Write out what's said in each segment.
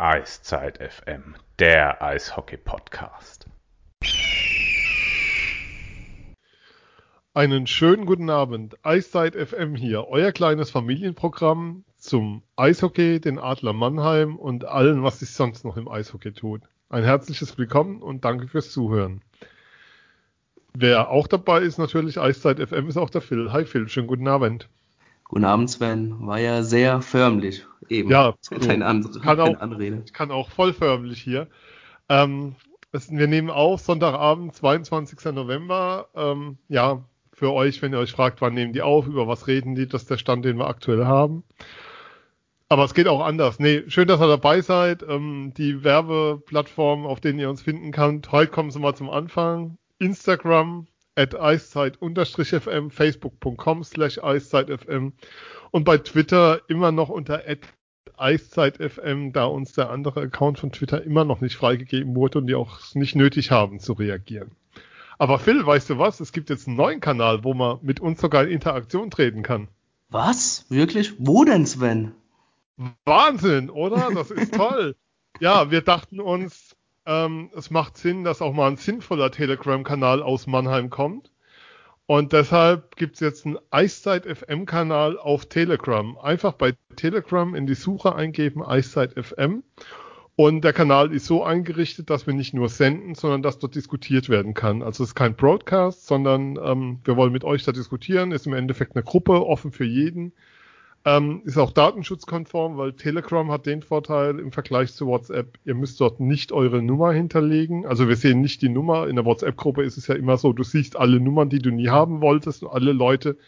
Eiszeit FM, der Eishockey-Podcast. Einen schönen guten Abend. Eiszeit FM hier, euer kleines Familienprogramm zum Eishockey, den Adler Mannheim und allen, was sich sonst noch im Eishockey tut. Ein herzliches Willkommen und danke fürs Zuhören. Wer auch dabei ist, natürlich Eiszeit FM, ist auch der Phil. Hi Phil, schönen guten Abend. Guten Abend, Sven. War ja sehr förmlich eben. Ja, deine, Andre, kann auch, Anrede. Ich kann auch voll förmlich hier. Ähm, es, wir nehmen auf Sonntagabend, 22. November. Ähm, ja, für euch, wenn ihr euch fragt, wann nehmen die auf, über was reden die, das ist der Stand, den wir aktuell haben. Aber es geht auch anders. Nee, schön, dass ihr dabei seid. Ähm, die Werbeplattformen, auf denen ihr uns finden könnt. Heute kommen sie mal zum Anfang. Instagram, at eiszeit-fm, facebook.com slash eiszeitfm und bei Twitter immer noch unter at eiszeitfm, da uns der andere Account von Twitter immer noch nicht freigegeben wurde und die auch nicht nötig haben zu reagieren. Aber Phil, weißt du was? Es gibt jetzt einen neuen Kanal, wo man mit uns sogar in Interaktion treten kann. Was? Wirklich? Wo denn, Sven? Wahnsinn, oder? Das ist toll. ja, wir dachten uns, ähm, es macht Sinn, dass auch mal ein sinnvoller Telegram-Kanal aus Mannheim kommt. Und deshalb gibt's jetzt einen Eiszeit FM-Kanal auf Telegram. Einfach bei Telegram in die Suche eingeben, Eiszeit FM. Und der Kanal ist so eingerichtet, dass wir nicht nur senden, sondern dass dort diskutiert werden kann. Also es ist kein Broadcast, sondern ähm, wir wollen mit euch da diskutieren. Ist im Endeffekt eine Gruppe, offen für jeden. Ähm, ist auch datenschutzkonform, weil Telegram hat den Vorteil im Vergleich zu WhatsApp, ihr müsst dort nicht eure Nummer hinterlegen. Also wir sehen nicht die Nummer. In der WhatsApp-Gruppe ist es ja immer so, du siehst alle Nummern, die du nie haben wolltest und alle Leute,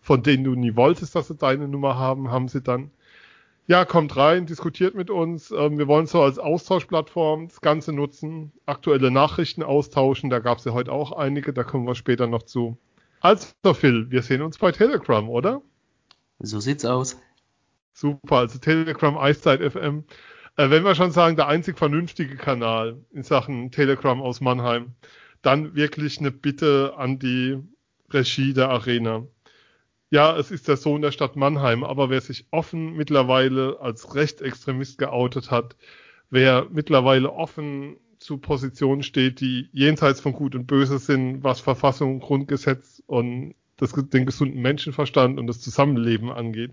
von denen du nie wolltest, dass sie deine Nummer haben, haben sie dann. Ja, kommt rein, diskutiert mit uns. Ähm, wir wollen so als Austauschplattform das Ganze nutzen, aktuelle Nachrichten austauschen. Da gab es ja heute auch einige, da kommen wir später noch zu. Also Phil, wir sehen uns bei Telegram, oder? So sieht's aus. Super, also Telegram Eiszeit FM. Äh, wenn wir schon sagen, der einzig vernünftige Kanal in Sachen Telegram aus Mannheim, dann wirklich eine Bitte an die Regie der Arena. Ja, es ist der Sohn der Stadt Mannheim, aber wer sich offen mittlerweile als Rechtsextremist geoutet hat, wer mittlerweile offen zu Positionen steht, die jenseits von Gut und Böse sind, was Verfassung, Grundgesetz und das, den gesunden Menschenverstand und das Zusammenleben angeht.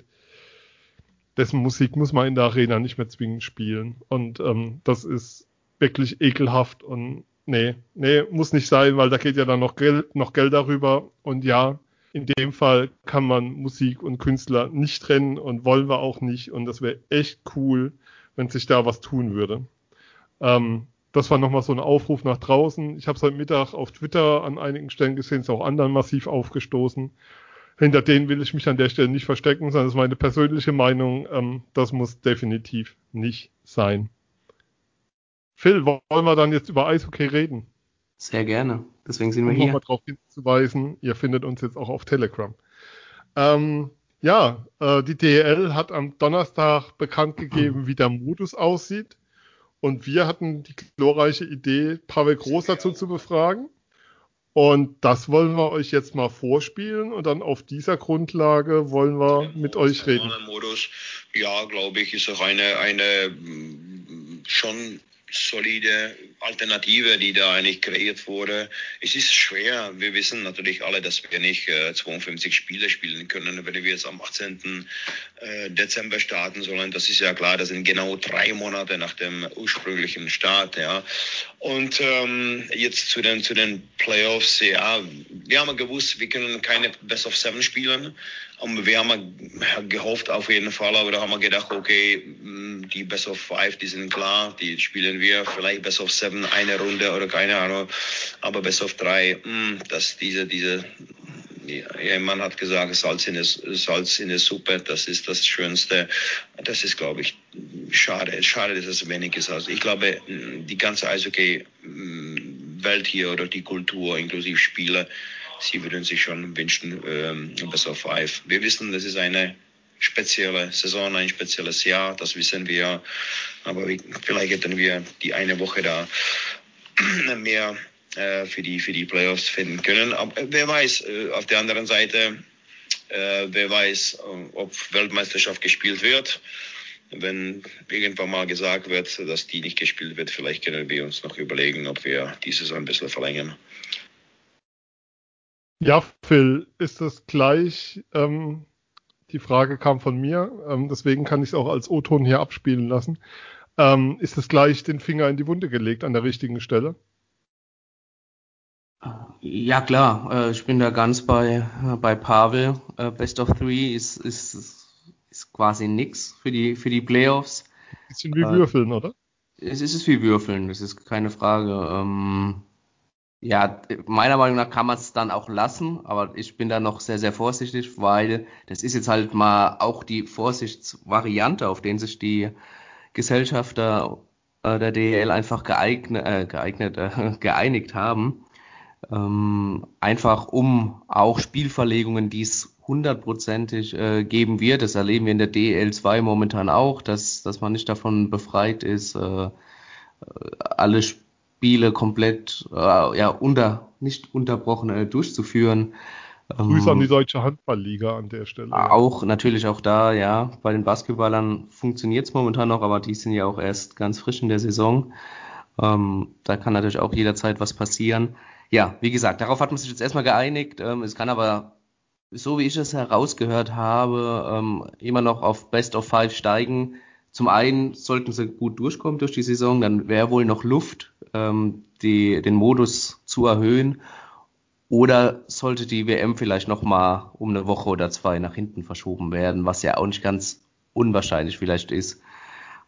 Dessen Musik muss man in der Arena nicht mehr zwingend spielen. Und ähm, das ist wirklich ekelhaft und nee, nee, muss nicht sein, weil da geht ja dann noch Geld, noch Geld darüber. Und ja, in dem Fall kann man Musik und Künstler nicht trennen und wollen wir auch nicht. Und das wäre echt cool, wenn sich da was tun würde. Ähm, das war nochmal so ein Aufruf nach draußen. Ich habe es heute Mittag auf Twitter an einigen Stellen gesehen, ist auch anderen massiv aufgestoßen. Hinter denen will ich mich an der Stelle nicht verstecken, sondern das ist meine persönliche Meinung. Ähm, das muss definitiv nicht sein. Phil, wollen wir dann jetzt über Eishockey reden? Sehr gerne. Deswegen sind wir um hier. nochmal darauf hinzuweisen, ihr findet uns jetzt auch auf Telegram. Ähm, ja, äh, die DL hat am Donnerstag bekannt gegeben, wie der Modus aussieht. Und wir hatten die glorreiche Idee, Pavel Groß dazu zu befragen. Und das wollen wir euch jetzt mal vorspielen und dann auf dieser Grundlage wollen wir mit euch reden. Modus, ja, glaube ich, ist auch eine, eine schon solide Alternative, die da eigentlich kreiert wurde. Es ist schwer. Wir wissen natürlich alle, dass wir nicht äh, 52 Spiele spielen können, wenn wir jetzt am 18. Äh, Dezember starten sollen. Das ist ja klar. Das sind genau drei Monate nach dem ursprünglichen Start. Ja. Und ähm, jetzt zu den zu den Playoffs. Ja, wir haben gewusst, wir können keine Best of Seven spielen. Und wir haben gehofft auf jeden Fall, aber da haben wir gedacht, okay, die Best of Five, die sind klar, die spielen wir, vielleicht Best of Seven, eine Runde oder keine Ahnung, aber Best of Drei, dass diese, diese, ja, man hat gesagt, Salz in, der, Salz in der Suppe, das ist das Schönste. Das ist, glaube ich, schade. Schade, dass es wenig ist. Also ich glaube, die ganze Eishockey-Welt hier oder die Kultur, inklusive Spiele, sie würden sich schon wünschen, ähm, Best of Five. Wir wissen, das ist eine spezielle Saison, ein spezielles Jahr, das wissen wir. Aber vielleicht hätten wir die eine Woche da mehr äh, für, die, für die Playoffs finden können. Aber wer weiß, äh, auf der anderen Seite, äh, wer weiß, ob Weltmeisterschaft gespielt wird. wenn irgendwann mal gesagt wird, dass die nicht gespielt wird, vielleicht können wir uns noch überlegen, ob wir dieses ein bisschen verlängern. Ja, Phil, ist das gleich? Ähm, die Frage kam von mir, ähm, deswegen kann ich es auch als O-Ton hier abspielen lassen. Ähm, ist das gleich den Finger in die Wunde gelegt an der richtigen Stelle? Ja, klar, äh, ich bin da ganz bei, bei Pavel. Äh, Best of Three ist, ist, ist quasi nix für die, für die Playoffs. Bisschen wie äh, Würfeln, oder? Es ist es wie Würfeln, das ist keine Frage. Ähm, ja, meiner Meinung nach kann man es dann auch lassen, aber ich bin da noch sehr, sehr vorsichtig, weil das ist jetzt halt mal auch die Vorsichtsvariante, auf den sich die Gesellschafter äh, der DEL einfach geeignet, äh, geeignet äh, geeinigt haben. Ähm, einfach um auch Spielverlegungen, die es hundertprozentig äh, geben wird. Das erleben wir in der DL2 momentan auch, dass, dass man nicht davon befreit ist, äh, alle Spiele komplett äh, ja, unter, nicht unterbrochen äh, durchzuführen. Grüße ähm, an die Deutsche Handballliga an der Stelle. Auch natürlich auch da, ja. Bei den Basketballern funktioniert es momentan noch, aber die sind ja auch erst ganz frisch in der Saison. Ähm, da kann natürlich auch jederzeit was passieren. Ja, wie gesagt, darauf hat man sich jetzt erstmal geeinigt. Ähm, es kann aber so wie ich es herausgehört habe, ähm, immer noch auf Best of Five steigen. Zum einen sollten sie gut durchkommen durch die Saison, dann wäre wohl noch Luft, ähm, die, den Modus zu erhöhen. Oder sollte die WM vielleicht nochmal um eine Woche oder zwei nach hinten verschoben werden, was ja auch nicht ganz unwahrscheinlich vielleicht ist.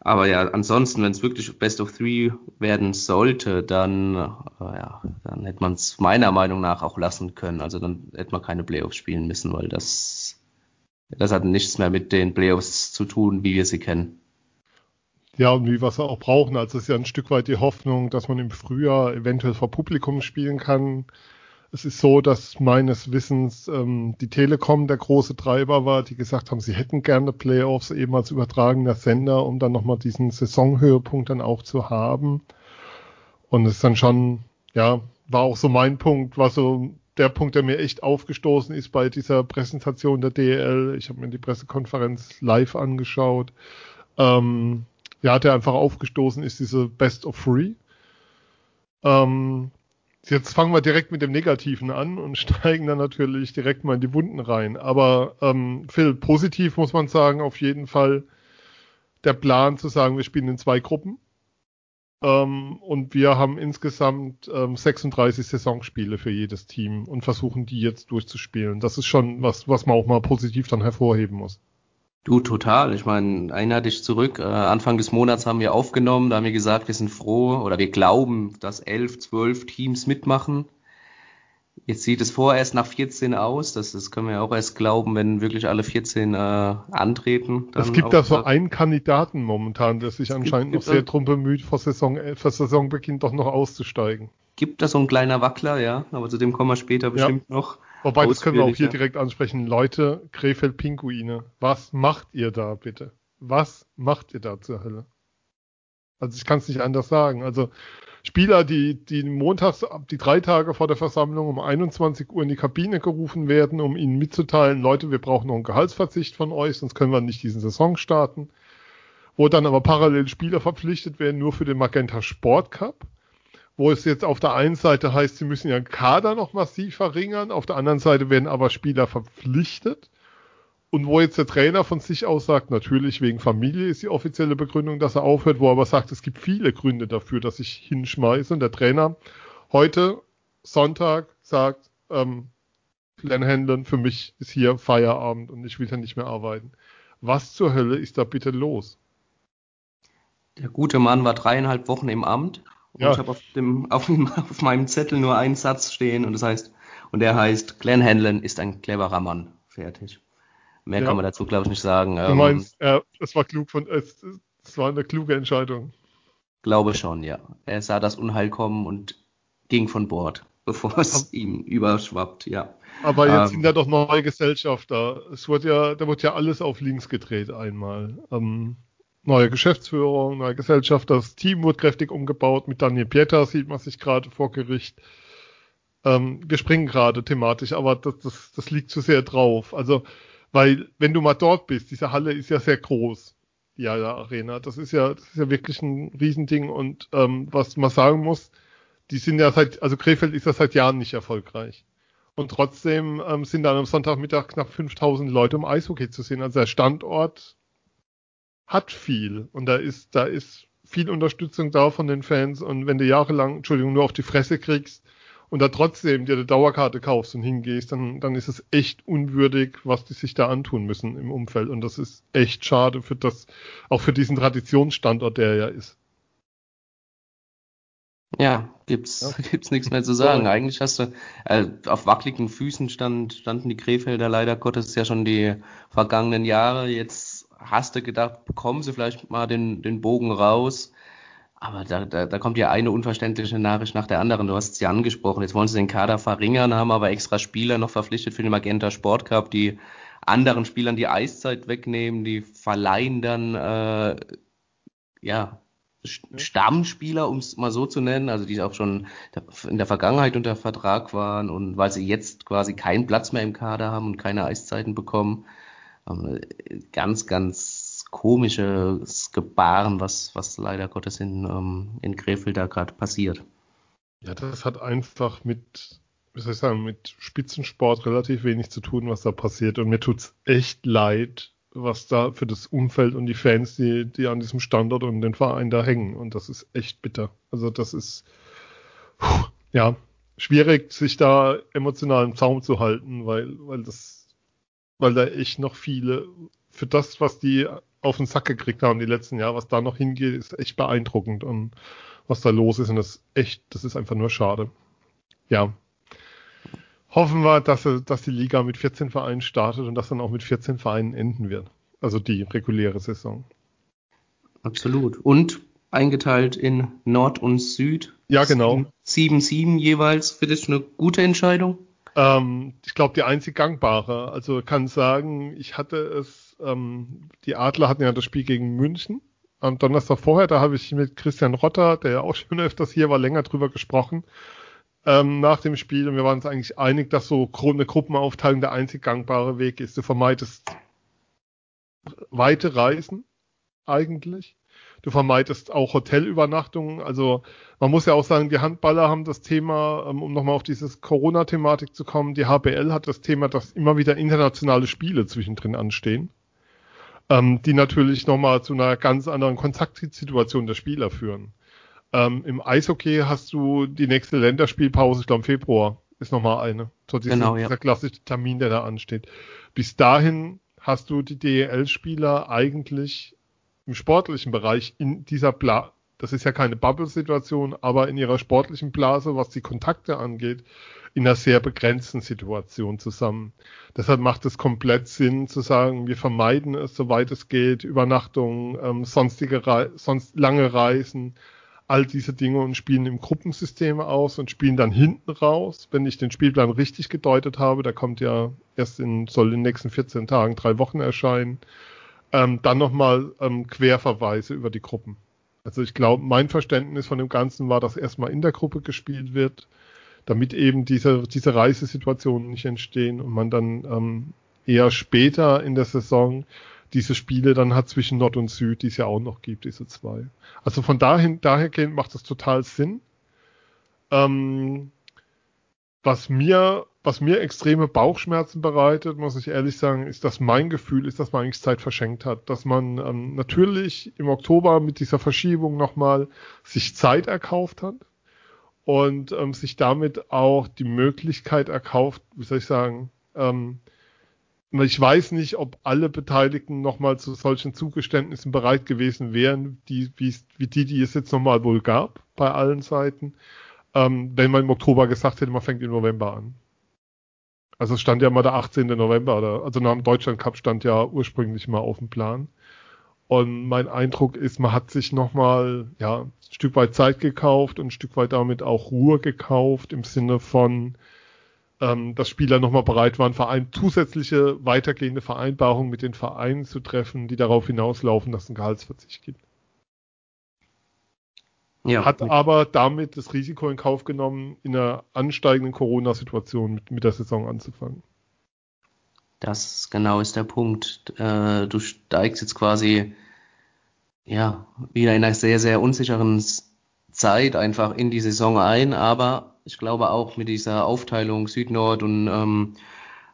Aber ja, ansonsten, wenn es wirklich Best of Three werden sollte, dann, äh, ja, dann hätte man es meiner Meinung nach auch lassen können. Also dann hätte man keine Playoffs spielen müssen, weil das, das hat nichts mehr mit den Playoffs zu tun, wie wir sie kennen. Ja, und wie wir es auch brauchen. Also es ist ja ein Stück weit die Hoffnung, dass man im Frühjahr eventuell vor Publikum spielen kann. Es ist so, dass meines Wissens ähm, die Telekom der große Treiber war, die gesagt haben, sie hätten gerne Playoffs eben als übertragener Sender, um dann nochmal diesen Saisonhöhepunkt dann auch zu haben. Und es ist dann schon, ja, war auch so mein Punkt, war so der Punkt, der mir echt aufgestoßen ist bei dieser Präsentation der DL. Ich habe mir die Pressekonferenz live angeschaut. Ähm, ja, der einfach aufgestoßen ist, diese Best of Three. Ähm, Jetzt fangen wir direkt mit dem Negativen an und steigen dann natürlich direkt mal in die Wunden rein. Aber ähm, Phil, positiv muss man sagen, auf jeden Fall der Plan zu sagen, wir spielen in zwei Gruppen. Ähm, und wir haben insgesamt ähm, 36 Saisonspiele für jedes Team und versuchen die jetzt durchzuspielen. Das ist schon was, was man auch mal positiv dann hervorheben muss. Du, total. Ich meine, erinnere dich zurück. Äh, Anfang des Monats haben wir aufgenommen, da haben wir gesagt, wir sind froh oder wir glauben, dass elf, zwölf Teams mitmachen. Jetzt sieht es vorerst nach 14 aus. Das, das können wir ja auch erst glauben, wenn wirklich alle 14 äh, antreten. es gibt da so einen Kandidaten momentan, der sich anscheinend noch sehr drum bemüht, vor, Saison, äh, vor Saisonbeginn doch noch auszusteigen. Gibt da so ein kleiner Wackler, ja, aber zu dem kommen wir später bestimmt ja. noch. Wobei, das können wir auch hier direkt ansprechen. Leute, Krefeld-Pinguine, was macht ihr da bitte? Was macht ihr da zur Hölle? Also ich kann es nicht anders sagen. Also Spieler, die, die montags, die drei Tage vor der Versammlung um 21 Uhr in die Kabine gerufen werden, um ihnen mitzuteilen, Leute, wir brauchen noch einen Gehaltsverzicht von euch, sonst können wir nicht diesen Saison starten. Wo dann aber parallel Spieler verpflichtet werden, nur für den Magenta Sport Cup wo es jetzt auf der einen Seite heißt, sie müssen ihren Kader noch massiv verringern, auf der anderen Seite werden aber Spieler verpflichtet. Und wo jetzt der Trainer von sich aus sagt, natürlich wegen Familie ist die offizielle Begründung, dass er aufhört, wo er aber sagt, es gibt viele Gründe dafür, dass ich hinschmeiße. Und der Trainer heute, Sonntag, sagt, ähm, Glenn Hanlon, für mich ist hier Feierabend und ich will hier nicht mehr arbeiten. Was zur Hölle ist da bitte los? Der gute Mann war dreieinhalb Wochen im Amt und ja. ich habe auf, dem, auf, auf meinem Zettel nur einen Satz stehen und das heißt, und der heißt, Glenn Hanlon ist ein cleverer Mann. Fertig. Mehr ja. kann man dazu, glaube ich, nicht sagen. Du ähm, meinst, äh, es war klug von, es, es war eine kluge Entscheidung. Glaube schon, ja. Er sah das Unheil kommen und ging von Bord, bevor es aber, ihm überschwappt, ja. Aber jetzt ähm, sind ja doch neue Gesellschafter. Es wird ja, da wird ja alles auf links gedreht einmal. Ähm, neue Geschäftsführung, neue Gesellschaft, das Team wird kräftig umgebaut. Mit Daniel Pieter sieht man sich gerade vor Gericht. Ähm, wir springen gerade thematisch, aber das, das, das liegt zu sehr drauf. Also, weil, wenn du mal dort bist, diese Halle ist ja sehr groß. ja, ja, Arena. Das ist ja, das ist ja wirklich ein Riesending und ähm, was man sagen muss, die sind ja seit, also Krefeld ist ja seit Jahren nicht erfolgreich. Und trotzdem ähm, sind dann am Sonntagmittag knapp 5000 Leute um Eishockey zu sehen. Also der Standort hat viel und da ist, da ist viel Unterstützung da von den Fans und wenn du jahrelang, Entschuldigung, nur auf die Fresse kriegst und da trotzdem dir eine Dauerkarte kaufst und hingehst, dann, dann ist es echt unwürdig, was die sich da antun müssen im Umfeld und das ist echt schade für das, auch für diesen Traditionsstandort, der ja ist. Ja, gibt's, ja. gibt's nichts mehr zu sagen. Ja. Eigentlich hast du, äh, auf wackeligen Füßen stand, standen die Krefelder leider Gottes ja schon die vergangenen Jahre. Jetzt hast du gedacht, bekommen sie vielleicht mal den, den Bogen raus. Aber da, da, da kommt ja eine unverständliche Nachricht nach der anderen. Du hast es ja angesprochen. Jetzt wollen sie den Kader verringern, haben aber extra Spieler noch verpflichtet für den Magenta Sport Cup, die anderen Spielern die Eiszeit wegnehmen, die verleihen dann äh, ja Stammspieler, um es mal so zu nennen, also die auch schon in der Vergangenheit unter Vertrag waren und weil sie jetzt quasi keinen Platz mehr im Kader haben und keine Eiszeiten bekommen. Ähm, ganz, ganz komisches Gebaren, was, was leider Gottes in, ähm, in Krefeld da gerade passiert. Ja, das hat einfach mit, wie soll ich sagen, mit Spitzensport relativ wenig zu tun, was da passiert. Und mir tut's echt leid, was da für das Umfeld und die Fans, die, die an diesem Standort und den Verein da hängen. Und das ist echt bitter. Also das ist, ja, schwierig, sich da emotional im Zaum zu halten, weil, weil das, weil da echt noch viele, für das, was die auf den Sack gekriegt haben die letzten Jahre, was da noch hingeht, ist echt beeindruckend und was da los ist und das ist echt, das ist einfach nur schade. Ja, hoffen wir, dass, dass die Liga mit 14 Vereinen startet und dass dann auch mit 14 Vereinen enden wird. Also die reguläre Saison. Absolut. Und eingeteilt in Nord und Süd. Ja, genau. 7-7 jeweils. Für das eine gute Entscheidung? Ähm, ich glaube, die einzig gangbare. Also kann sagen, ich hatte es, ähm, die Adler hatten ja das Spiel gegen München am Donnerstag vorher, da habe ich mit Christian Rotter, der ja auch schon öfters hier war, länger drüber gesprochen ähm, nach dem Spiel und wir waren uns eigentlich einig, dass so eine Gruppenaufteilung der einzig gangbare Weg ist. Du vermeidest weite Reisen eigentlich. Du vermeidest auch Hotelübernachtungen. Also man muss ja auch sagen, die Handballer haben das Thema, ähm, um nochmal auf dieses Corona-Thematik zu kommen, die HBL hat das Thema, dass immer wieder internationale Spiele zwischendrin anstehen, ähm, die natürlich nochmal zu einer ganz anderen Kontaktsituation der Spieler führen. Ähm, Im Eishockey hast du die nächste Länderspielpause, ich glaube im Februar ist nochmal eine. So dieser, genau, ja. dieser klassische Termin, der da ansteht. Bis dahin hast du die DEL-Spieler eigentlich im sportlichen Bereich in dieser Bla das ist ja keine Bubble-Situation, aber in ihrer sportlichen Blase, was die Kontakte angeht, in einer sehr begrenzten Situation zusammen. Deshalb macht es komplett Sinn zu sagen, wir vermeiden es, soweit es geht, Übernachtungen, ähm, sonstige Re sonst lange Reisen, all diese Dinge und spielen im Gruppensystem aus und spielen dann hinten raus, wenn ich den Spielplan richtig gedeutet habe, der kommt ja erst in, soll in den nächsten 14 Tagen, drei Wochen erscheinen, ähm, dann nochmal ähm, Querverweise über die Gruppen. Also ich glaube, mein Verständnis von dem Ganzen war, dass erstmal in der Gruppe gespielt wird, damit eben diese, diese Reisesituationen nicht entstehen und man dann ähm, eher später in der Saison diese Spiele dann hat zwischen Nord und Süd, die es ja auch noch gibt, diese zwei. Also von dahin, dahergehend macht das total Sinn. Ähm, was mir, was mir extreme Bauchschmerzen bereitet, muss ich ehrlich sagen, ist, dass mein Gefühl ist, dass man eigentlich Zeit verschenkt hat. Dass man ähm, natürlich im Oktober mit dieser Verschiebung nochmal sich Zeit erkauft hat und ähm, sich damit auch die Möglichkeit erkauft, wie soll ich sagen, ähm, ich weiß nicht, ob alle Beteiligten nochmal zu solchen Zugeständnissen bereit gewesen wären, die, wie, die, die es jetzt nochmal wohl gab, bei allen Seiten, ähm, wenn man im Oktober gesagt hätte, man fängt im November an. Also es stand ja mal der 18. November, oder, also nach dem Deutschland Cup stand ja ursprünglich mal auf dem Plan. Und mein Eindruck ist, man hat sich nochmal, ja, ein Stück weit Zeit gekauft und ein Stück weit damit auch Ruhe gekauft im Sinne von, ähm, dass Spieler nochmal bereit waren, Verein, zusätzliche weitergehende Vereinbarungen mit den Vereinen zu treffen, die darauf hinauslaufen, dass es einen Gehaltsverzicht gibt. Ja, hat aber damit das Risiko in Kauf genommen, in einer ansteigenden Corona-Situation mit, mit der Saison anzufangen. Das genau ist der Punkt. Äh, du steigst jetzt quasi ja, wieder in einer sehr, sehr unsicheren Zeit einfach in die Saison ein, aber ich glaube auch mit dieser Aufteilung Süd-Nord und ähm,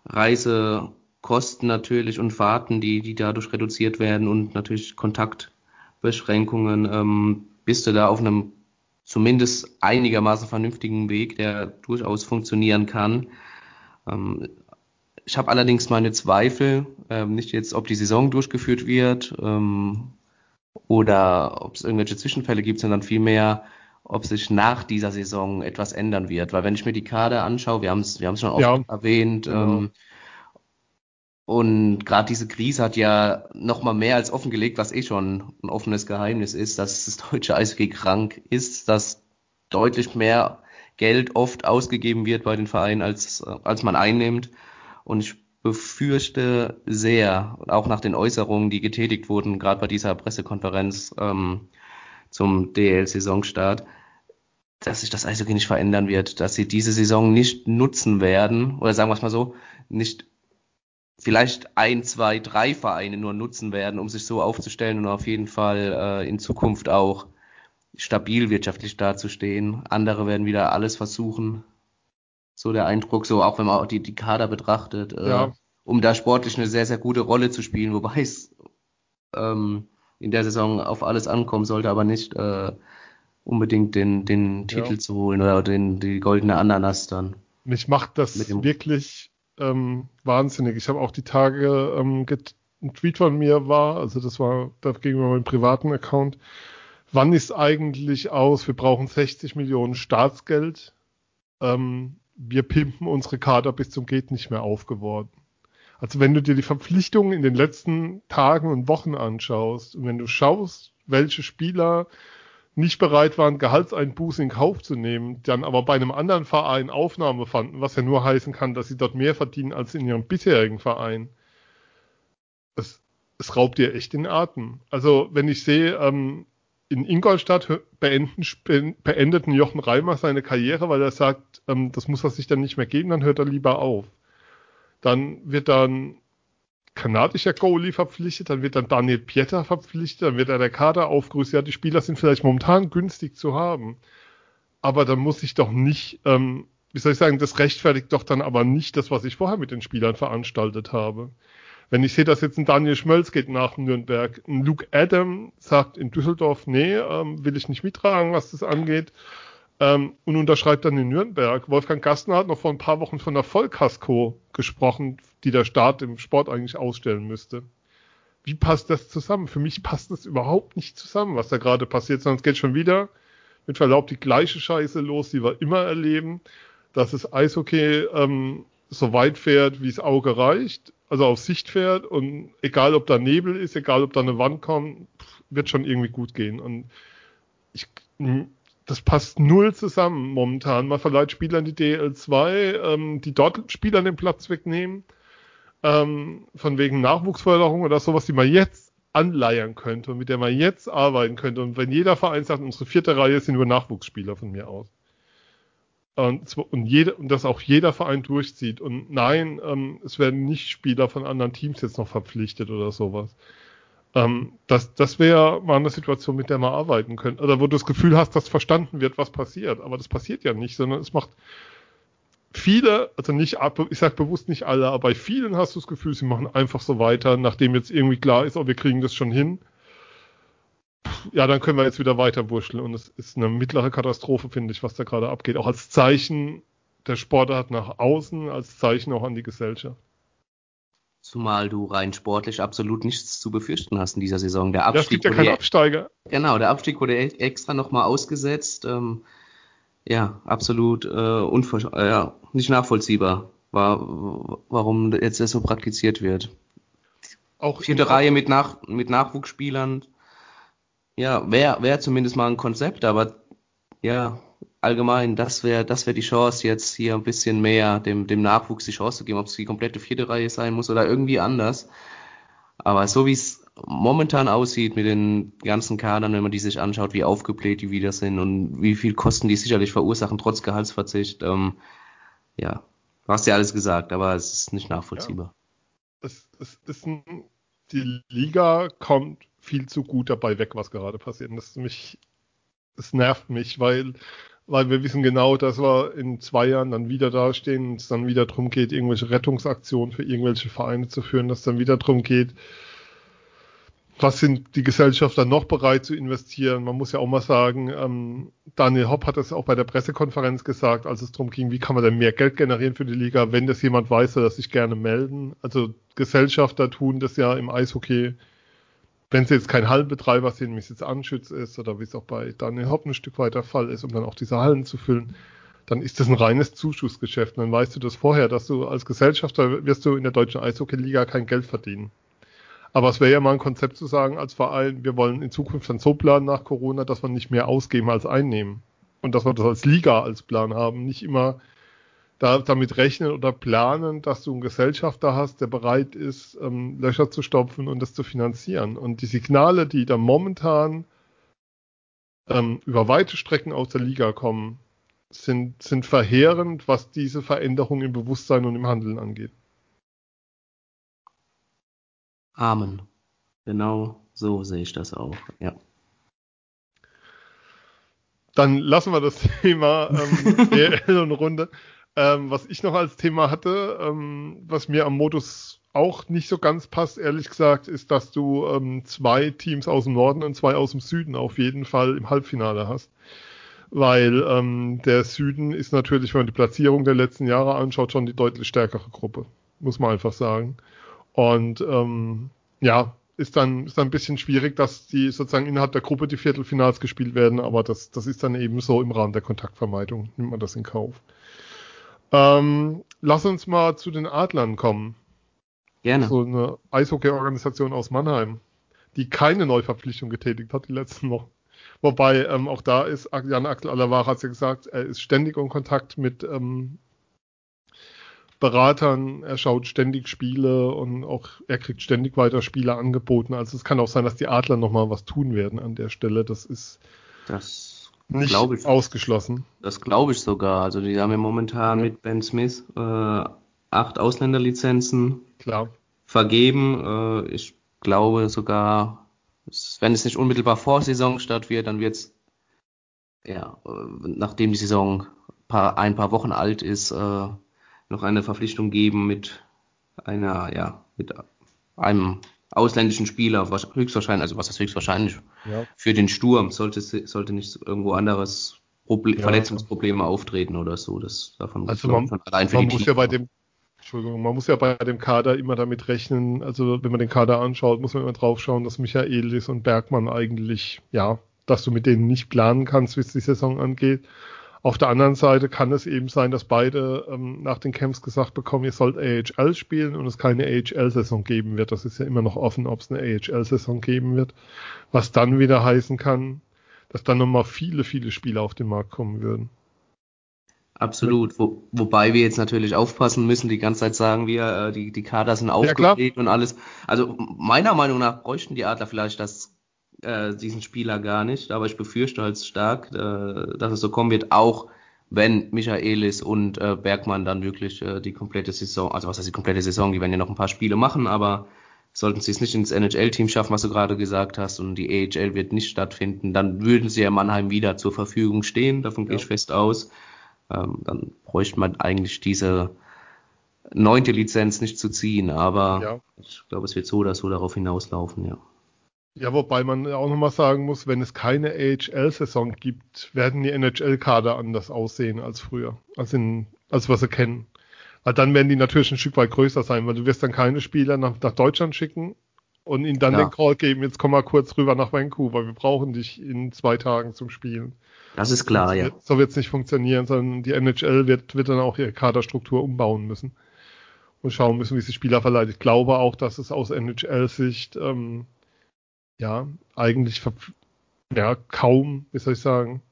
Reisekosten natürlich und Fahrten, die, die dadurch reduziert werden und natürlich Kontaktbeschränkungen, ähm, bist du da auf einem zumindest einigermaßen vernünftigen Weg, der durchaus funktionieren kann. Ähm, ich habe allerdings meine Zweifel, ähm, nicht jetzt, ob die Saison durchgeführt wird ähm, oder ob es irgendwelche Zwischenfälle gibt, sondern vielmehr, ob sich nach dieser Saison etwas ändern wird. Weil wenn ich mir die Kader anschaue, wir haben es wir schon oft ja, erwähnt, genau. ähm, und gerade diese Krise hat ja nochmal mehr als offengelegt, was eh schon ein offenes Geheimnis ist, dass das deutsche Eishockey krank ist, dass deutlich mehr Geld oft ausgegeben wird bei den Vereinen, als, als man einnimmt. Und ich befürchte sehr, auch nach den Äußerungen, die getätigt wurden, gerade bei dieser Pressekonferenz ähm, zum DL-Saisonstart, dass sich das Eishockey nicht verändern wird, dass sie diese Saison nicht nutzen werden, oder sagen wir es mal so, nicht vielleicht ein, zwei, drei Vereine nur nutzen werden, um sich so aufzustellen und auf jeden Fall äh, in Zukunft auch stabil wirtschaftlich dazustehen. Andere werden wieder alles versuchen. So der Eindruck, so auch wenn man auch die, die Kader betrachtet, äh, ja. um da sportlich eine sehr, sehr gute Rolle zu spielen, wobei es ähm, in der Saison auf alles ankommen sollte, aber nicht äh, unbedingt den, den Titel ja. zu holen oder den, die goldene Ananas dann. Mich macht das wirklich ähm, wahnsinnig. Ich habe auch die Tage ähm, ein Tweet von mir war, also das war da gegenüber meinem privaten Account. Wann ist eigentlich aus? Wir brauchen 60 Millionen Staatsgeld. Ähm, wir pimpen unsere Kader bis zum geht nicht mehr aufgeworden. Also wenn du dir die Verpflichtungen in den letzten Tagen und Wochen anschaust und wenn du schaust, welche Spieler nicht bereit waren, Gehaltseinbußen in Kauf zu nehmen, dann aber bei einem anderen Verein Aufnahme fanden, was ja nur heißen kann, dass sie dort mehr verdienen als in ihrem bisherigen Verein. Es, es raubt dir echt den Atem. Also wenn ich sehe, ähm, in Ingolstadt beenden, beendet Jochen Reimer seine Karriere, weil er sagt, ähm, das muss er sich dann nicht mehr geben, dann hört er lieber auf. Dann wird dann kanadischer Goalie verpflichtet, dann wird dann Daniel Pieter verpflichtet, dann wird er der Kader aufgerüstet. Ja, die Spieler sind vielleicht momentan günstig zu haben, aber dann muss ich doch nicht, ähm, wie soll ich sagen, das rechtfertigt doch dann aber nicht das, was ich vorher mit den Spielern veranstaltet habe. Wenn ich sehe, dass jetzt ein Daniel Schmölz geht nach Nürnberg, ein Luke Adam sagt in Düsseldorf, nee, ähm, will ich nicht mittragen, was das angeht, ähm, und unterschreibt dann in Nürnberg. Wolfgang Gastner hat noch vor ein paar Wochen von der Vollkasko gesprochen, die der Staat im Sport eigentlich ausstellen müsste. Wie passt das zusammen? Für mich passt das überhaupt nicht zusammen, was da gerade passiert, sondern es geht schon wieder mit Verlaub die gleiche Scheiße los, die wir immer erleben, dass das Eishockey ähm, so weit fährt, wie das Auge reicht, also auf Sicht fährt und egal ob da Nebel ist, egal ob da eine Wand kommt, wird schon irgendwie gut gehen. Und ich, das passt null zusammen momentan. Man verleiht Spielern die DL2, ähm, die dort Spielern den Platz wegnehmen, ähm, von wegen Nachwuchsförderung oder sowas, die man jetzt anleiern könnte und mit der man jetzt arbeiten könnte. Und wenn jeder Verein sagt, unsere vierte Reihe sind nur Nachwuchsspieler von mir aus. Und, und, jede, und das auch jeder Verein durchzieht. Und nein, ähm, es werden nicht Spieler von anderen Teams jetzt noch verpflichtet oder sowas. Ähm, das das wäre mal eine Situation, mit der man arbeiten könnte. Oder wo du das Gefühl hast, dass verstanden wird, was passiert. Aber das passiert ja nicht, sondern es macht viele, also nicht, ich sage bewusst nicht alle, aber bei vielen hast du das Gefühl, sie machen einfach so weiter, nachdem jetzt irgendwie klar ist, oh, wir kriegen das schon hin. Ja, dann können wir jetzt wieder weiter wurschteln. Und es ist eine mittlere Katastrophe, finde ich, was da gerade abgeht. Auch als Zeichen der Sportart nach außen, als Zeichen auch an die Gesellschaft. Zumal du rein sportlich absolut nichts zu befürchten hast in dieser Saison. Der Abstieg ja, es gibt ja keinen Absteiger. Genau, der Abstieg wurde e- extra nochmal ausgesetzt. Ähm, ja, absolut äh, unver äh, ja, nicht nachvollziehbar, war, warum jetzt das so praktiziert wird. Auch vierte Reihe mit, Nach mit Nachwuchsspielern. Ja, wäre wär zumindest mal ein Konzept, aber ja, allgemein, das wäre das wäre die Chance, jetzt hier ein bisschen mehr dem, dem Nachwuchs die Chance zu geben, ob es die komplette vierte Reihe sein muss oder irgendwie anders. Aber so wie es momentan aussieht mit den ganzen Kadern, wenn man die sich anschaut, wie aufgebläht die wieder sind und wie viel Kosten die sicherlich verursachen, trotz Gehaltsverzicht, ähm, ja, du hast ja alles gesagt, aber es ist nicht nachvollziehbar. Ja. Es, es ist ein die Liga kommt viel zu gut dabei weg, was gerade passiert. Das mich, das nervt mich, weil, weil wir wissen genau, dass wir in zwei Jahren dann wieder dastehen und es dann wieder darum geht, irgendwelche Rettungsaktionen für irgendwelche Vereine zu führen, dass es dann wieder darum geht, was sind die Gesellschafter noch bereit zu investieren? Man muss ja auch mal sagen, ähm, Daniel Hopp hat das auch bei der Pressekonferenz gesagt, als es darum ging, wie kann man denn mehr Geld generieren für die Liga, wenn das jemand weiß, soll er sich gerne melden. Also Gesellschafter tun das ja im Eishockey, wenn sie jetzt kein Hallenbetreiber sind, wie es jetzt Anschütz ist oder wie es auch bei Daniel Hopp ein Stück weit der Fall ist, um dann auch diese Hallen zu füllen, dann ist das ein reines Zuschussgeschäft. Und dann weißt du das vorher, dass du als Gesellschafter wirst du in der deutschen Eishockey-Liga kein Geld verdienen. Aber es wäre ja mal ein Konzept zu sagen als Verein, wir wollen in Zukunft dann so planen nach Corona, dass wir nicht mehr ausgeben als einnehmen. Und dass wir das als Liga als Plan haben, nicht immer da, damit rechnen oder planen, dass du einen Gesellschafter hast, der bereit ist, ähm, Löcher zu stopfen und das zu finanzieren. Und die Signale, die da momentan ähm, über weite Strecken aus der Liga kommen, sind, sind verheerend, was diese Veränderung im Bewusstsein und im Handeln angeht. Amen. Genau so sehe ich das auch, ja. Dann lassen wir das Thema ähm, DL und Runde. Ähm, was ich noch als Thema hatte, ähm, was mir am Modus auch nicht so ganz passt, ehrlich gesagt, ist, dass du ähm, zwei Teams aus dem Norden und zwei aus dem Süden auf jeden Fall im Halbfinale hast. Weil ähm, der Süden ist natürlich, wenn man die Platzierung der letzten Jahre anschaut, schon die deutlich stärkere Gruppe. Muss man einfach sagen. Und ähm, ja, ist dann, ist dann ein bisschen schwierig, dass die sozusagen innerhalb der Gruppe die Viertelfinals gespielt werden, aber das, das ist dann eben so im Rahmen der Kontaktvermeidung, nimmt man das in Kauf. Ähm, lass uns mal zu den Adlern kommen. Gerne. So eine Eishockey-Organisation aus Mannheim, die keine Neuverpflichtung getätigt hat, die letzten Wochen. Wobei ähm, auch da ist, Jan Axel Alavara hat ja gesagt, er ist ständig in Kontakt mit ähm, Beratern, er schaut ständig Spiele und auch er kriegt ständig weiter Spiele angeboten. Also es kann auch sein, dass die Adler nochmal was tun werden an der Stelle. Das ist das nicht ich, ausgeschlossen. Das glaube ich sogar. Also die haben ja momentan mit Ben Smith äh, acht Ausländerlizenzen Klar. vergeben. Äh, ich glaube sogar, wenn es nicht unmittelbar vor Saison statt wird, dann wird es ja, äh, nachdem die Saison ein paar Wochen alt ist, äh, noch eine Verpflichtung geben mit einer, ja, mit einem ausländischen Spieler, höchstwahrscheinlich, also was ist höchstwahrscheinlich ja. für den Sturm, sollte, sollte nicht irgendwo anderes Problem, ja. Verletzungsprobleme auftreten oder so. Das davon also man, man allein für man muss ja bei dem Entschuldigung, man muss ja bei dem Kader immer damit rechnen, also wenn man den Kader anschaut, muss man immer drauf schauen, dass Michaelis und Bergmann eigentlich, ja, dass du mit denen nicht planen kannst, wie es die Saison angeht. Auf der anderen Seite kann es eben sein, dass beide ähm, nach den Camps gesagt bekommen, ihr sollt AHL spielen und es keine AHL-Saison geben wird. Das ist ja immer noch offen, ob es eine AHL-Saison geben wird. Was dann wieder heißen kann, dass dann nochmal viele, viele Spieler auf den Markt kommen würden. Absolut, Wo, wobei wir jetzt natürlich aufpassen müssen, die ganze Zeit sagen wir, äh, die, die Kader sind aufgelegt ja, und alles. Also meiner Meinung nach bräuchten die Adler vielleicht das äh, diesen Spieler gar nicht, aber ich befürchte halt stark, äh, dass es so kommen wird, auch wenn Michaelis und äh, Bergmann dann wirklich äh, die komplette Saison, also was heißt die komplette Saison, die werden ja noch ein paar Spiele machen, aber sollten sie es nicht ins NHL-Team schaffen, was du gerade gesagt hast, und die AHL wird nicht stattfinden, dann würden sie ja Mannheim wieder zur Verfügung stehen, davon ja. gehe ich fest aus. Ähm, dann bräuchte man eigentlich diese neunte Lizenz nicht zu ziehen, aber ja. ich glaube, es wird so oder so darauf hinauslaufen, ja. Ja, wobei man auch nochmal sagen muss, wenn es keine AHL-Saison gibt, werden die NHL-Kader anders aussehen als früher, als, in, als was sie kennen. Weil dann werden die natürlich ein Stück weit größer sein, weil du wirst dann keine Spieler nach, nach Deutschland schicken und ihnen dann ja. den Call geben, jetzt komm mal kurz rüber nach Vancouver, wir brauchen dich in zwei Tagen zum Spielen. Das ist klar, das ja. Wird, so wird es nicht funktionieren, sondern die NHL wird, wird dann auch ihre Kaderstruktur umbauen müssen und schauen müssen, wie sie Spieler verleiht. Ich glaube auch, dass es aus NHL-Sicht ähm, ja, eigentlich ja, kaum, wie soll ich sagen,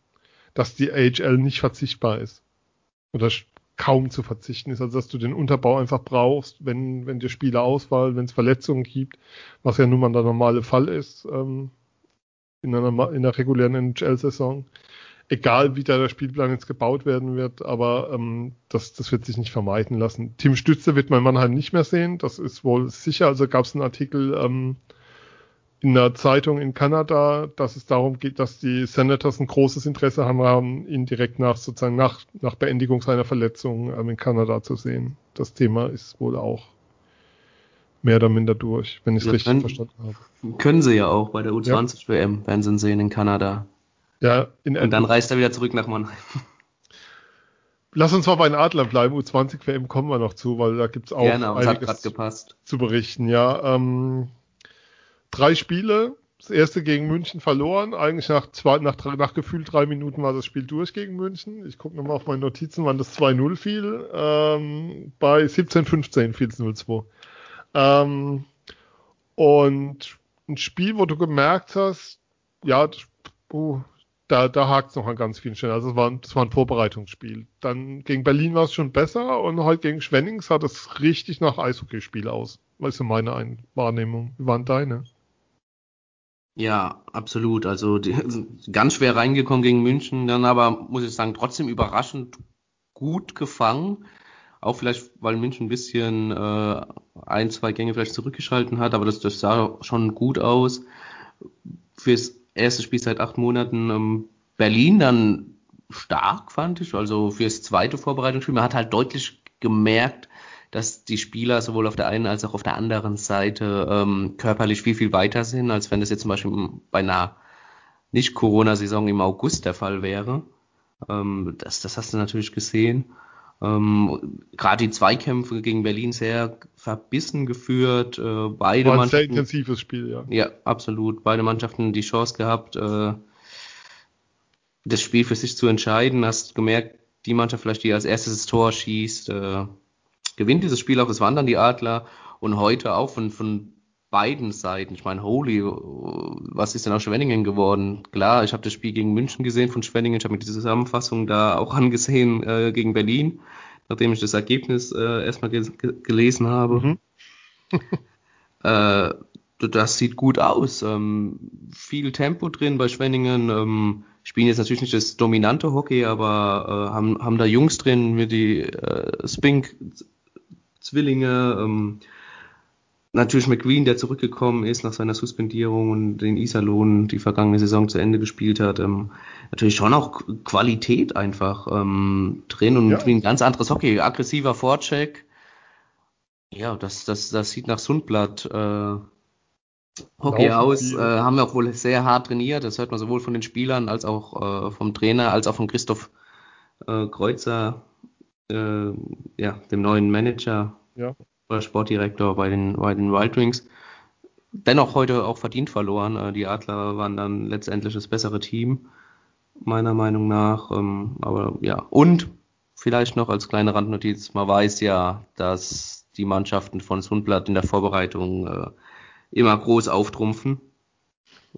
dass die AHL nicht verzichtbar ist. Oder kaum zu verzichten ist. Also dass du den Unterbau einfach brauchst, wenn, wenn dir Spieler ausfallen, wenn es Verletzungen gibt, was ja nun mal der normale Fall ist ähm, in, einer, in einer regulären NHL-Saison. egal wie da der Spielplan jetzt gebaut werden wird, aber ähm, das, das wird sich nicht vermeiden lassen. Tim Stütze wird man in Mannheim nicht mehr sehen, das ist wohl sicher. Also gab es einen Artikel ähm, in einer Zeitung in Kanada, dass es darum geht, dass die Senators ein großes Interesse haben, haben ihn direkt nach sozusagen nach, nach Beendigung seiner Verletzung ähm, in Kanada zu sehen. Das Thema ist wohl auch mehr oder minder durch, wenn ich es ja, richtig können, verstanden habe. Können sie ja auch bei der U20 ja. WM, werden sie ihn sehen in Kanada. Ja, in Und dann reist er wieder zurück nach Mannheim. Lass uns mal bei den Adlern bleiben. U20 WM kommen wir noch zu, weil da gibt es auch Gerne, einiges zu berichten. Ja, ähm, drei Spiele. Das erste gegen München verloren. Eigentlich nach, zwei, nach, nach gefühlt drei Minuten war das Spiel durch gegen München. Ich gucke nochmal auf meine Notizen, wann das 2-0 fiel. Ähm, bei 17-15 fiel es 0-2. Ähm, und ein Spiel, wo du gemerkt hast, ja, uh, da, da hakt es noch an ganz vielen Stellen. Also es war, das war ein Vorbereitungsspiel. Dann gegen Berlin war es schon besser und heute gegen Schwenning sah das richtig nach Eishockeyspiel aus. Das ist meine Ein Wahrnehmung. Wie waren deine? Ja, absolut. Also die, ganz schwer reingekommen gegen München, dann aber, muss ich sagen, trotzdem überraschend gut gefangen. Auch vielleicht, weil München ein bisschen äh, ein, zwei Gänge vielleicht zurückgeschalten hat, aber das, das sah schon gut aus. Fürs erste Spiel seit acht Monaten ähm, Berlin dann stark, fand ich. Also fürs zweite Vorbereitungsspiel. Man hat halt deutlich gemerkt, dass die Spieler sowohl auf der einen als auch auf der anderen Seite ähm, körperlich viel, viel weiter sind, als wenn das jetzt zum Beispiel bei einer Nicht-Corona-Saison im August der Fall wäre. Ähm, das, das hast du natürlich gesehen. Ähm, Gerade die Zweikämpfe gegen Berlin sehr verbissen geführt. Äh, beide War ein sehr intensives Spiel, ja. Ja, absolut. Beide Mannschaften die Chance gehabt, äh, das Spiel für sich zu entscheiden. Hast gemerkt, die Mannschaft vielleicht, die als erstes das Tor schießt, äh, gewinnt dieses Spiel auch. Es waren dann die Adler und heute auch von, von beiden Seiten. Ich meine, holy, was ist denn aus Schwenningen geworden? Klar, ich habe das Spiel gegen München gesehen von Schwenningen. Ich habe mir diese Zusammenfassung da auch angesehen äh, gegen Berlin nachdem ich das Ergebnis äh, erstmal ge gelesen habe. Mhm. äh, das sieht gut aus. Ähm, viel Tempo drin bei Schwenningen. Ähm, spielen jetzt natürlich nicht das dominante Hockey, aber äh, haben, haben da Jungs drin, wie die äh, Spink-Zwillinge. Ähm, natürlich McQueen, der zurückgekommen ist nach seiner Suspendierung und den Iserlohn die vergangene Saison zu Ende gespielt hat. Ähm, natürlich schon auch Qualität einfach ähm, drin und ja. ein ganz anderes Hockey. Aggressiver Vorcheck. Ja, das, das, das sieht nach Sundblatt äh, Hockey Laufen aus. Äh, haben wir auch wohl sehr hart trainiert. Das hört man sowohl von den Spielern als auch äh, vom Trainer, als auch von Christoph äh, Kreuzer, äh, ja, dem neuen Manager. Ja oder Sportdirektor bei den, bei den Wild Wings. Dennoch heute auch verdient verloren. Äh, die Adler waren dann letztendlich das bessere Team, meiner Meinung nach. Ähm, aber ja, und vielleicht noch als kleine Randnotiz, man weiß ja, dass die Mannschaften von Sundblatt in der Vorbereitung äh, immer groß auftrumpfen.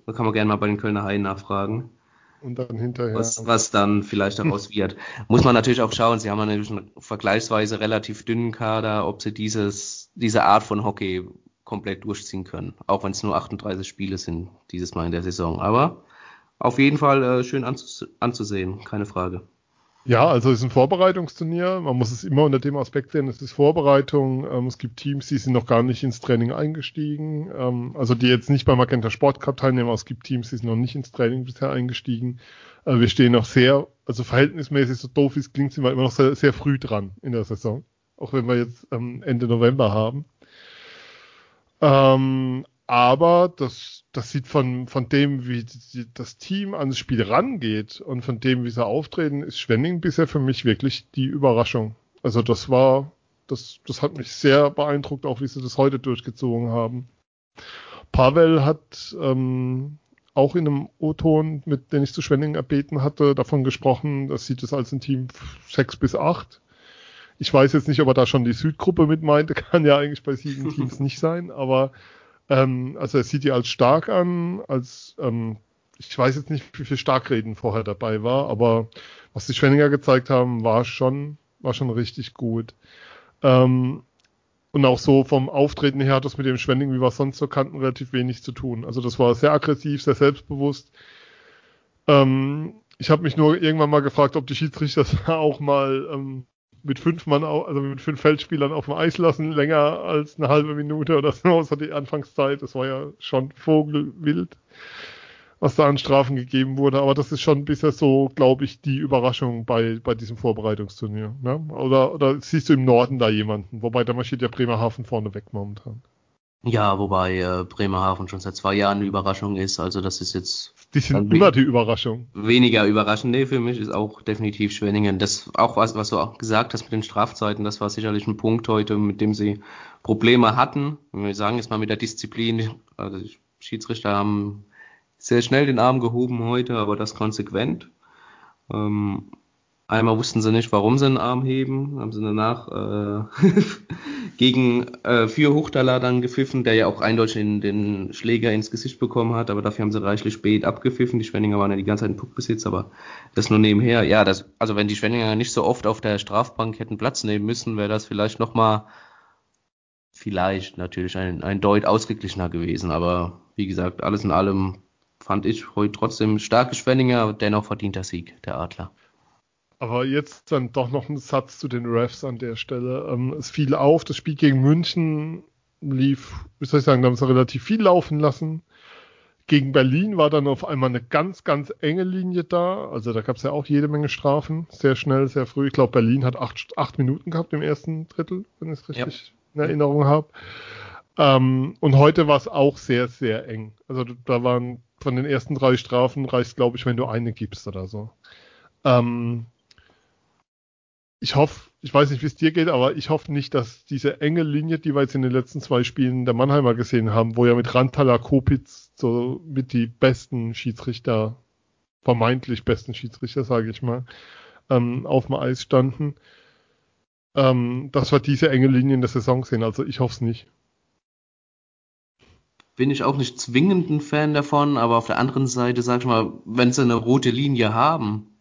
Da kann man gerne mal bei den Kölner Haien nachfragen und dann hinterher. Was, was dann vielleicht daraus wird. Muss man natürlich auch schauen, sie haben natürlich einen vergleichsweise relativ dünnen Kader, ob sie dieses, diese Art von Hockey komplett durchziehen können. Auch wenn es nur 38 Spiele sind dieses Mal in der Saison. Aber auf jeden Fall äh, schön anzus anzusehen, keine Frage. Ja, also es ist ein Vorbereitungsturnier. Man muss es immer unter dem Aspekt sehen, es ist Vorbereitung. Ähm, es gibt Teams, die sind noch gar nicht ins Training eingestiegen. Ähm, also die jetzt nicht beim Magenta Sport Cup teilnehmen, aber es gibt Teams, die sind noch nicht ins Training bisher eingestiegen. Äh, wir stehen noch sehr, also verhältnismäßig so doof wie es klingt, sind wir immer noch sehr, sehr früh dran in der Saison. Auch wenn wir jetzt ähm, Ende November haben. Ähm, aber das, das sieht von, von dem, wie die, das Team ans Spiel rangeht und von dem, wie sie auftreten, ist Schwenning bisher für mich wirklich die Überraschung. Also das war, das, das hat mich sehr beeindruckt, auch wie sie das heute durchgezogen haben. Pavel hat ähm, auch in einem O-Ton, mit dem ich zu Schwenning erbeten hatte, davon gesprochen, das sieht es als ein Team sechs bis acht. Ich weiß jetzt nicht, ob er da schon die Südgruppe mit meinte, kann ja eigentlich bei sieben Teams nicht sein, aber ähm, also er sieht die als stark an, als ähm, ich weiß jetzt nicht, wie viel Starkreden vorher dabei war, aber was die Schwenninger gezeigt haben, war schon, war schon richtig gut. Ähm, und auch so vom Auftreten her hat das mit dem Schwenning, wie wir sonst so kannten, relativ wenig zu tun. Also das war sehr aggressiv, sehr selbstbewusst. Ähm, ich habe mich nur irgendwann mal gefragt, ob die Schiedsrichter auch mal ähm, mit fünf Mann, also mit fünf Feldspielern auf dem Eis lassen, länger als eine halbe Minute oder so, außer die Anfangszeit. Das war ja schon vogelwild, was da an Strafen gegeben wurde. Aber das ist schon bisher so, glaube ich, die Überraschung bei, bei diesem Vorbereitungsturnier. Ne? Oder, oder siehst du im Norden da jemanden? Wobei da marschiert ja Bremerhaven vorne weg momentan. Ja, wobei äh, Bremerhaven schon seit zwei Jahren eine Überraschung ist. Also das ist jetzt. Die sind immer die Überraschung. Weniger überraschend. Nee, für mich ist auch definitiv Schwenningen. Das auch was, was du auch gesagt hast mit den Strafzeiten, das war sicherlich ein Punkt heute, mit dem sie Probleme hatten. Wir sagen jetzt mal mit der Disziplin. Also die Schiedsrichter haben sehr schnell den Arm gehoben heute, aber das konsequent. Ähm, Einmal wussten sie nicht, warum sie einen Arm heben, haben sie danach äh, gegen äh, für Huchtaler dann gepfiffen, der ja auch eindeutig in, den Schläger ins Gesicht bekommen hat, aber dafür haben sie reichlich spät abgepfiffen. Die Schwenninger waren ja die ganze Zeit in Puckbesitz, aber das nur nebenher. Ja, das, also wenn die Schwenninger nicht so oft auf der Strafbank hätten Platz nehmen müssen, wäre das vielleicht nochmal, vielleicht natürlich ein, ein Deut ausgeglichener gewesen, aber wie gesagt, alles in allem fand ich heute trotzdem starke Schwenninger, dennoch verdienter Sieg der Adler. Aber jetzt dann doch noch ein Satz zu den Refs an der Stelle. Ähm, es fiel auf, das Spiel gegen München lief, wie soll ich sagen, da haben sie relativ viel laufen lassen. Gegen Berlin war dann auf einmal eine ganz, ganz enge Linie da. Also da gab es ja auch jede Menge Strafen. Sehr schnell, sehr früh. Ich glaube, Berlin hat acht, acht Minuten gehabt im ersten Drittel, wenn ich es richtig ja. in Erinnerung habe. Ähm, und heute war es auch sehr, sehr eng. Also da waren von den ersten drei Strafen reicht, glaube ich, wenn du eine gibst oder so. Ähm, ich hoffe, ich weiß nicht, wie es dir geht, aber ich hoffe nicht, dass diese enge Linie, die wir jetzt in den letzten zwei Spielen der Mannheimer gesehen haben, wo ja mit Rantala Kopitz so mit die besten Schiedsrichter, vermeintlich besten Schiedsrichter, sage ich mal, ähm, auf dem Eis standen, ähm, dass wir diese enge Linie in der Saison sehen. Also ich hoffe es nicht. Bin ich auch nicht zwingend ein Fan davon, aber auf der anderen Seite, sag ich mal, wenn sie eine rote Linie haben,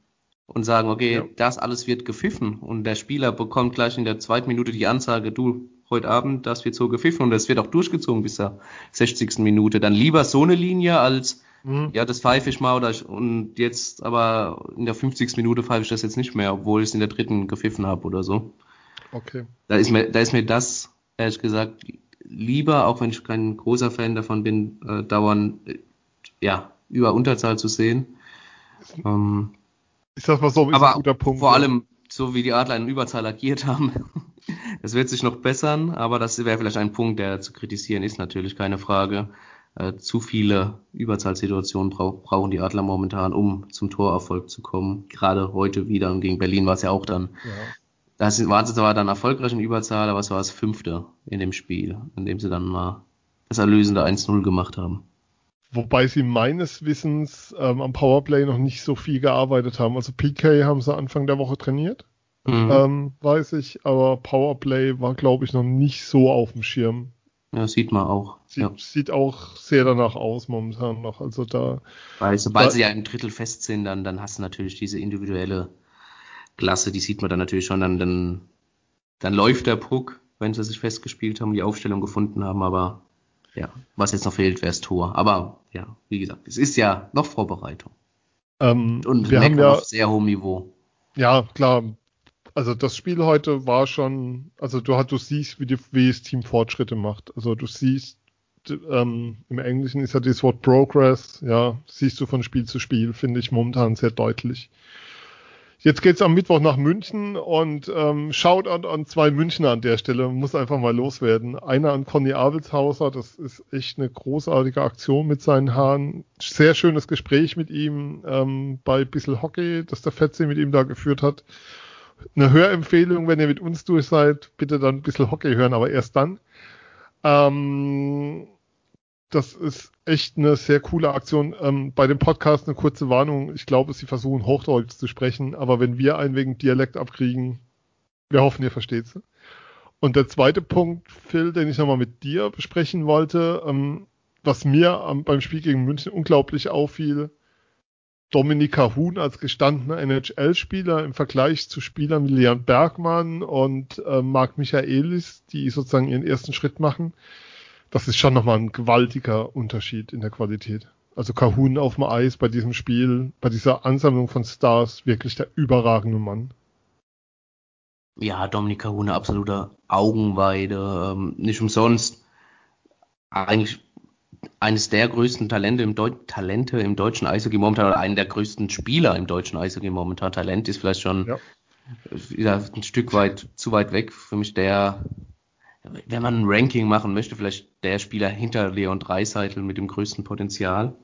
und sagen, okay, ja. das alles wird gepfiffen und der Spieler bekommt gleich in der zweiten Minute die Ansage, du, heute Abend, das wird so gepfiffen und das wird auch durchgezogen bis zur 60. Minute. Dann lieber so eine Linie als, mhm. ja, das pfeife ich mal oder ich, und jetzt aber in der 50. Minute pfeife ich das jetzt nicht mehr, obwohl ich es in der dritten gepfiffen habe oder so. Okay. Da ist mir, da ist mir das, ehrlich gesagt, lieber, auch wenn ich kein großer Fan davon bin, äh, dauernd, äh, ja, über Unterzahl zu sehen. Ähm, ich sag mal so, ist aber ein guter Punkt. Vor ja. allem, so wie die Adler in Überzahl agiert haben, das wird sich noch bessern, aber das wäre vielleicht ein Punkt, der zu kritisieren ist, natürlich keine Frage. Äh, zu viele Überzahlsituationen brauch, brauchen die Adler momentan, um zum Torerfolg zu kommen. Gerade heute wieder und gegen Berlin war es ja auch dann. Ja. Das sie zwar dann erfolgreich in Überzahl, aber es war das fünfte in dem Spiel, in dem sie dann mal das erlösende 1-0 gemacht haben. Wobei sie meines Wissens ähm, am Powerplay noch nicht so viel gearbeitet haben. Also PK haben sie Anfang der Woche trainiert, mhm. ähm, weiß ich, aber Powerplay war, glaube ich, noch nicht so auf dem Schirm. Ja, sieht man auch. Sieht, ja. sieht auch sehr danach aus momentan noch. Also da. Weil sobald da, sie ja im Drittel fest sind, dann, dann hast du natürlich diese individuelle Klasse, die sieht man dann natürlich schon, dann, dann, dann läuft der Puck, wenn sie sich festgespielt haben, die Aufstellung gefunden haben, aber ja, was jetzt noch fehlt, wäre das Tor. Aber ja, wie gesagt, es ist ja noch Vorbereitung. Ähm, und wir haben ja auf sehr hohem Niveau. Ja, klar. Also das Spiel heute war schon, also du, du siehst, wie, die, wie das Team Fortschritte macht. Also du siehst, ähm, im Englischen ist ja das Wort Progress, ja, siehst du von Spiel zu Spiel, finde ich momentan sehr deutlich. Jetzt geht's am Mittwoch nach München und ähm, schaut an, zwei Münchner an der Stelle, muss einfach mal loswerden. Einer an Conny Abelshauser, das ist echt eine großartige Aktion mit seinen Haaren. Sehr schönes Gespräch mit ihm ähm, bei Bissel Hockey, das der Fetze mit ihm da geführt hat. Eine Hörempfehlung, wenn ihr mit uns durch seid, bitte dann ein bisschen Hockey hören, aber erst dann. Ähm, das ist echt eine sehr coole Aktion. Ähm, bei dem Podcast eine kurze Warnung. Ich glaube, sie versuchen Hochdeutsch zu sprechen, aber wenn wir einen wegen Dialekt abkriegen, wir hoffen, ihr versteht es. Und der zweite Punkt, Phil, den ich nochmal mit dir besprechen wollte, ähm, was mir am, beim Spiel gegen München unglaublich auffiel, Dominika Huhn als gestandener NHL-Spieler im Vergleich zu Spielern wie Leon Bergmann und äh, Marc Michaelis, die sozusagen ihren ersten Schritt machen das ist schon nochmal ein gewaltiger Unterschied in der Qualität. Also Kahun auf dem Eis bei diesem Spiel, bei dieser Ansammlung von Stars, wirklich der überragende Mann. Ja, Dominik Kahun, absoluter Augenweide, ähm, nicht umsonst. Eigentlich eines der größten Talente im, Deu Talente im deutschen Eishockey momentan, oder einen der größten Spieler im deutschen Eishockey momentan. Talent ist vielleicht schon ja. wieder ein Stück weit zu weit weg. Für mich der, wenn man ein Ranking machen möchte, vielleicht der Spieler hinter Leon Dreiseitel mit dem größten Potenzial.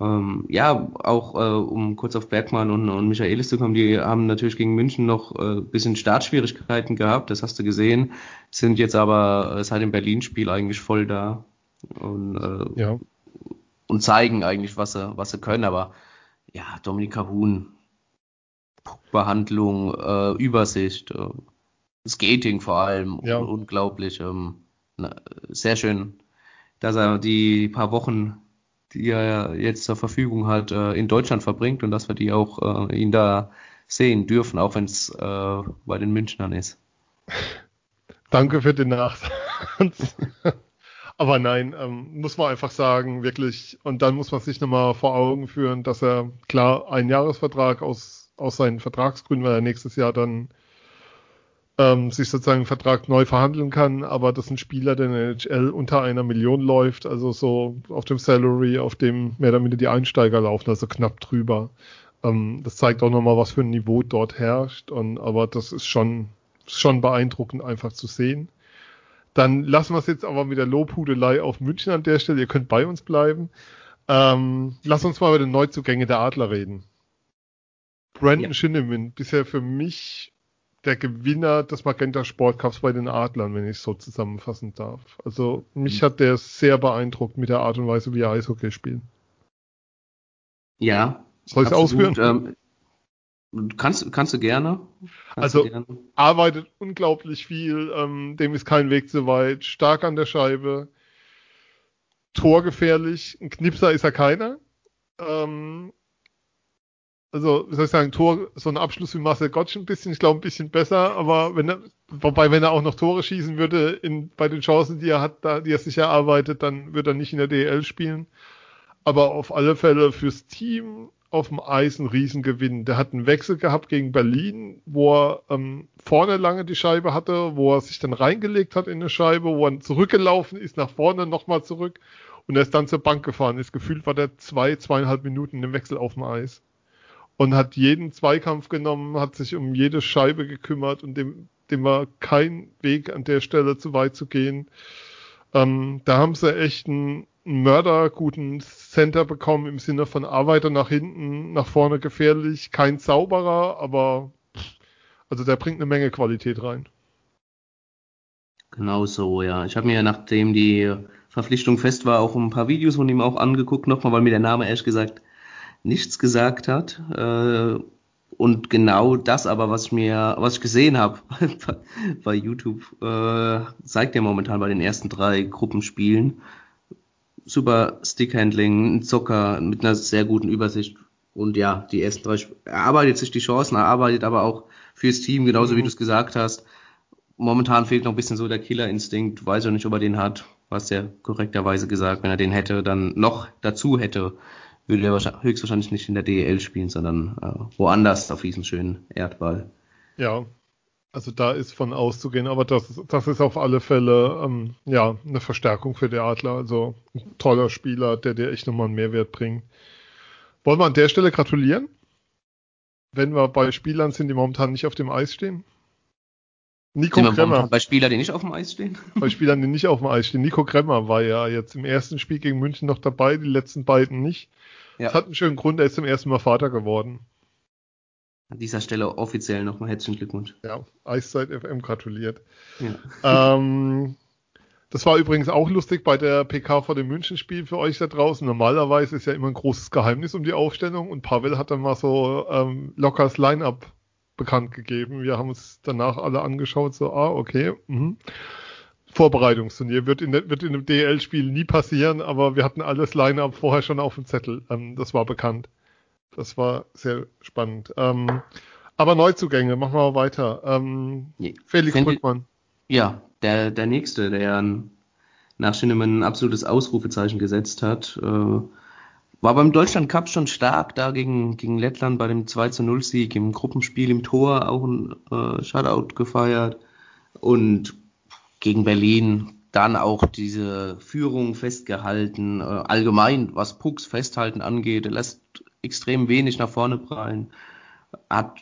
Ähm, ja, auch äh, um kurz auf Bergmann und, und Michaelis zu kommen, die haben natürlich gegen München noch äh, bisschen Startschwierigkeiten gehabt, das hast du gesehen, sind jetzt aber äh, seit dem Berlin-Spiel eigentlich voll da und, äh, ja. und zeigen eigentlich, was sie, was sie können. Aber ja, Dominika Huhn, Behandlung, äh, Übersicht, äh, Skating vor allem, ja. unglaublich. Ähm, na, sehr schön, dass er die paar Wochen, die er jetzt zur Verfügung hat, äh, in Deutschland verbringt und dass wir die auch äh, ihn da sehen dürfen, auch wenn es äh, bei den Münchnern ist. Danke für den Nachsatz. Aber nein, ähm, muss man einfach sagen, wirklich, und dann muss man sich nochmal vor Augen führen, dass er klar einen Jahresvertrag aus, aus seinen Vertragsgründen, weil er nächstes Jahr dann ähm, sich sozusagen einen Vertrag neu verhandeln kann, aber das ist ein Spieler, der in der NHL unter einer Million läuft, also so auf dem Salary, auf dem mehr oder minder die Einsteiger laufen, also knapp drüber. Ähm, das zeigt auch nochmal, was für ein Niveau dort herrscht, und, aber das ist schon, schon beeindruckend einfach zu sehen. Dann lassen wir es jetzt aber mit der Lobhudelei auf München an der Stelle. Ihr könnt bei uns bleiben. Ähm, lass uns mal über den Neuzugänge der Adler reden. Brandon ja. Shinneman, bisher für mich der Gewinner des Magenta Sportcups bei den Adlern, wenn ich es so zusammenfassen darf. Also mich mhm. hat der sehr beeindruckt mit der Art und Weise, wie er Eishockey spielt. Ja. Soll ich es ausführen? Ähm, Kannst, kannst du gerne. Kannst also du gerne. arbeitet unglaublich viel, ähm, dem ist kein Weg zu weit, stark an der Scheibe, torgefährlich, ein Knipser ist er keiner. Ähm, also, wie soll ich sagen, Tor, so ein Abschluss wie Marcel Gottsch ein bisschen, ich glaube ein bisschen besser, aber wenn er, wobei, wenn er auch noch Tore schießen würde, in, bei den Chancen, die er hat, da, die er sich erarbeitet, dann würde er nicht in der DL spielen. Aber auf alle Fälle fürs Team auf dem Eis ein Riesengewinn. Der hat einen Wechsel gehabt gegen Berlin, wo er ähm, vorne lange die Scheibe hatte, wo er sich dann reingelegt hat in eine Scheibe, wo er zurückgelaufen ist, nach vorne nochmal zurück und er ist dann zur Bank gefahren ist. Gefühlt war der zwei, zweieinhalb Minuten im Wechsel auf dem Eis. Und hat jeden Zweikampf genommen, hat sich um jede Scheibe gekümmert und dem, dem war kein Weg an der Stelle zu weit zu gehen. Ähm, da haben sie echt einen Mörder guten Center bekommen im Sinne von Arbeiter nach hinten, nach vorne gefährlich, kein Zauberer, aber also der bringt eine Menge Qualität rein. Genau so, ja. Ich habe mir, nachdem die Verpflichtung fest war, auch ein paar Videos von ihm auch angeguckt, nochmal, weil mir der Name ehrlich gesagt nichts gesagt hat. Äh, und genau das aber, was ich mir, was ich gesehen habe bei YouTube, äh, zeigt er momentan bei den ersten drei Gruppenspielen super Stickhandling, ein Zocker mit einer sehr guten Übersicht. Und ja, die ersten drei, er arbeitet sich die Chancen, er arbeitet aber auch fürs Team, genauso mhm. wie du es gesagt hast. Momentan fehlt noch ein bisschen so der Killerinstinkt, weiß ich nicht, ob er den hat, was er korrekterweise gesagt. Wenn er den hätte, dann noch dazu hätte, würde er höchstwahrscheinlich nicht in der DEL spielen, sondern äh, woanders auf diesem schönen Erdball. Ja, also da ist von auszugehen, aber das, das ist auf alle Fälle ähm, ja eine Verstärkung für die Adler. Also ein toller Spieler, der dir echt nochmal einen Mehrwert bringt. Wollen wir an der Stelle gratulieren? Wenn wir bei Spielern sind, die momentan nicht auf dem Eis stehen? Nico Kremmer. Bei Spielern, die nicht auf dem Eis stehen? Bei Spielern, die nicht auf dem Eis stehen. Nico Kremmer war ja jetzt im ersten Spiel gegen München noch dabei, die letzten beiden nicht. Ja. Das hat einen schönen Grund, er ist zum ersten Mal Vater geworden. An dieser Stelle offiziell nochmal herzlichen Glückwunsch. Ja, Eiszeit FM gratuliert. Ja. Ähm, das war übrigens auch lustig bei der PK vor dem Münchenspiel für euch da draußen. Normalerweise ist ja immer ein großes Geheimnis um die Aufstellung und Pavel hat dann mal so ähm, lockers Line-Up bekannt gegeben. Wir haben uns danach alle angeschaut, so, ah, okay. Mhm. Vorbereitungsturnier wird in, wird in einem DL-Spiel nie passieren, aber wir hatten alles Line-Up vorher schon auf dem Zettel. Ähm, das war bekannt. Das war sehr spannend. Ähm, aber Neuzugänge, machen wir mal weiter. Ähm, Felix Fendi, Brückmann. Ja, der, der nächste, der nach Schinnemann ein absolutes Ausrufezeichen gesetzt hat. Äh, war beim Deutschland Cup schon stark da gegen, gegen Lettland bei dem 2 zu 0 Sieg im Gruppenspiel im Tor auch ein äh, Shutout gefeiert und gegen Berlin dann auch diese Führung festgehalten. Äh, allgemein, was Pucks festhalten angeht, er lässt extrem wenig nach vorne prallen. Hat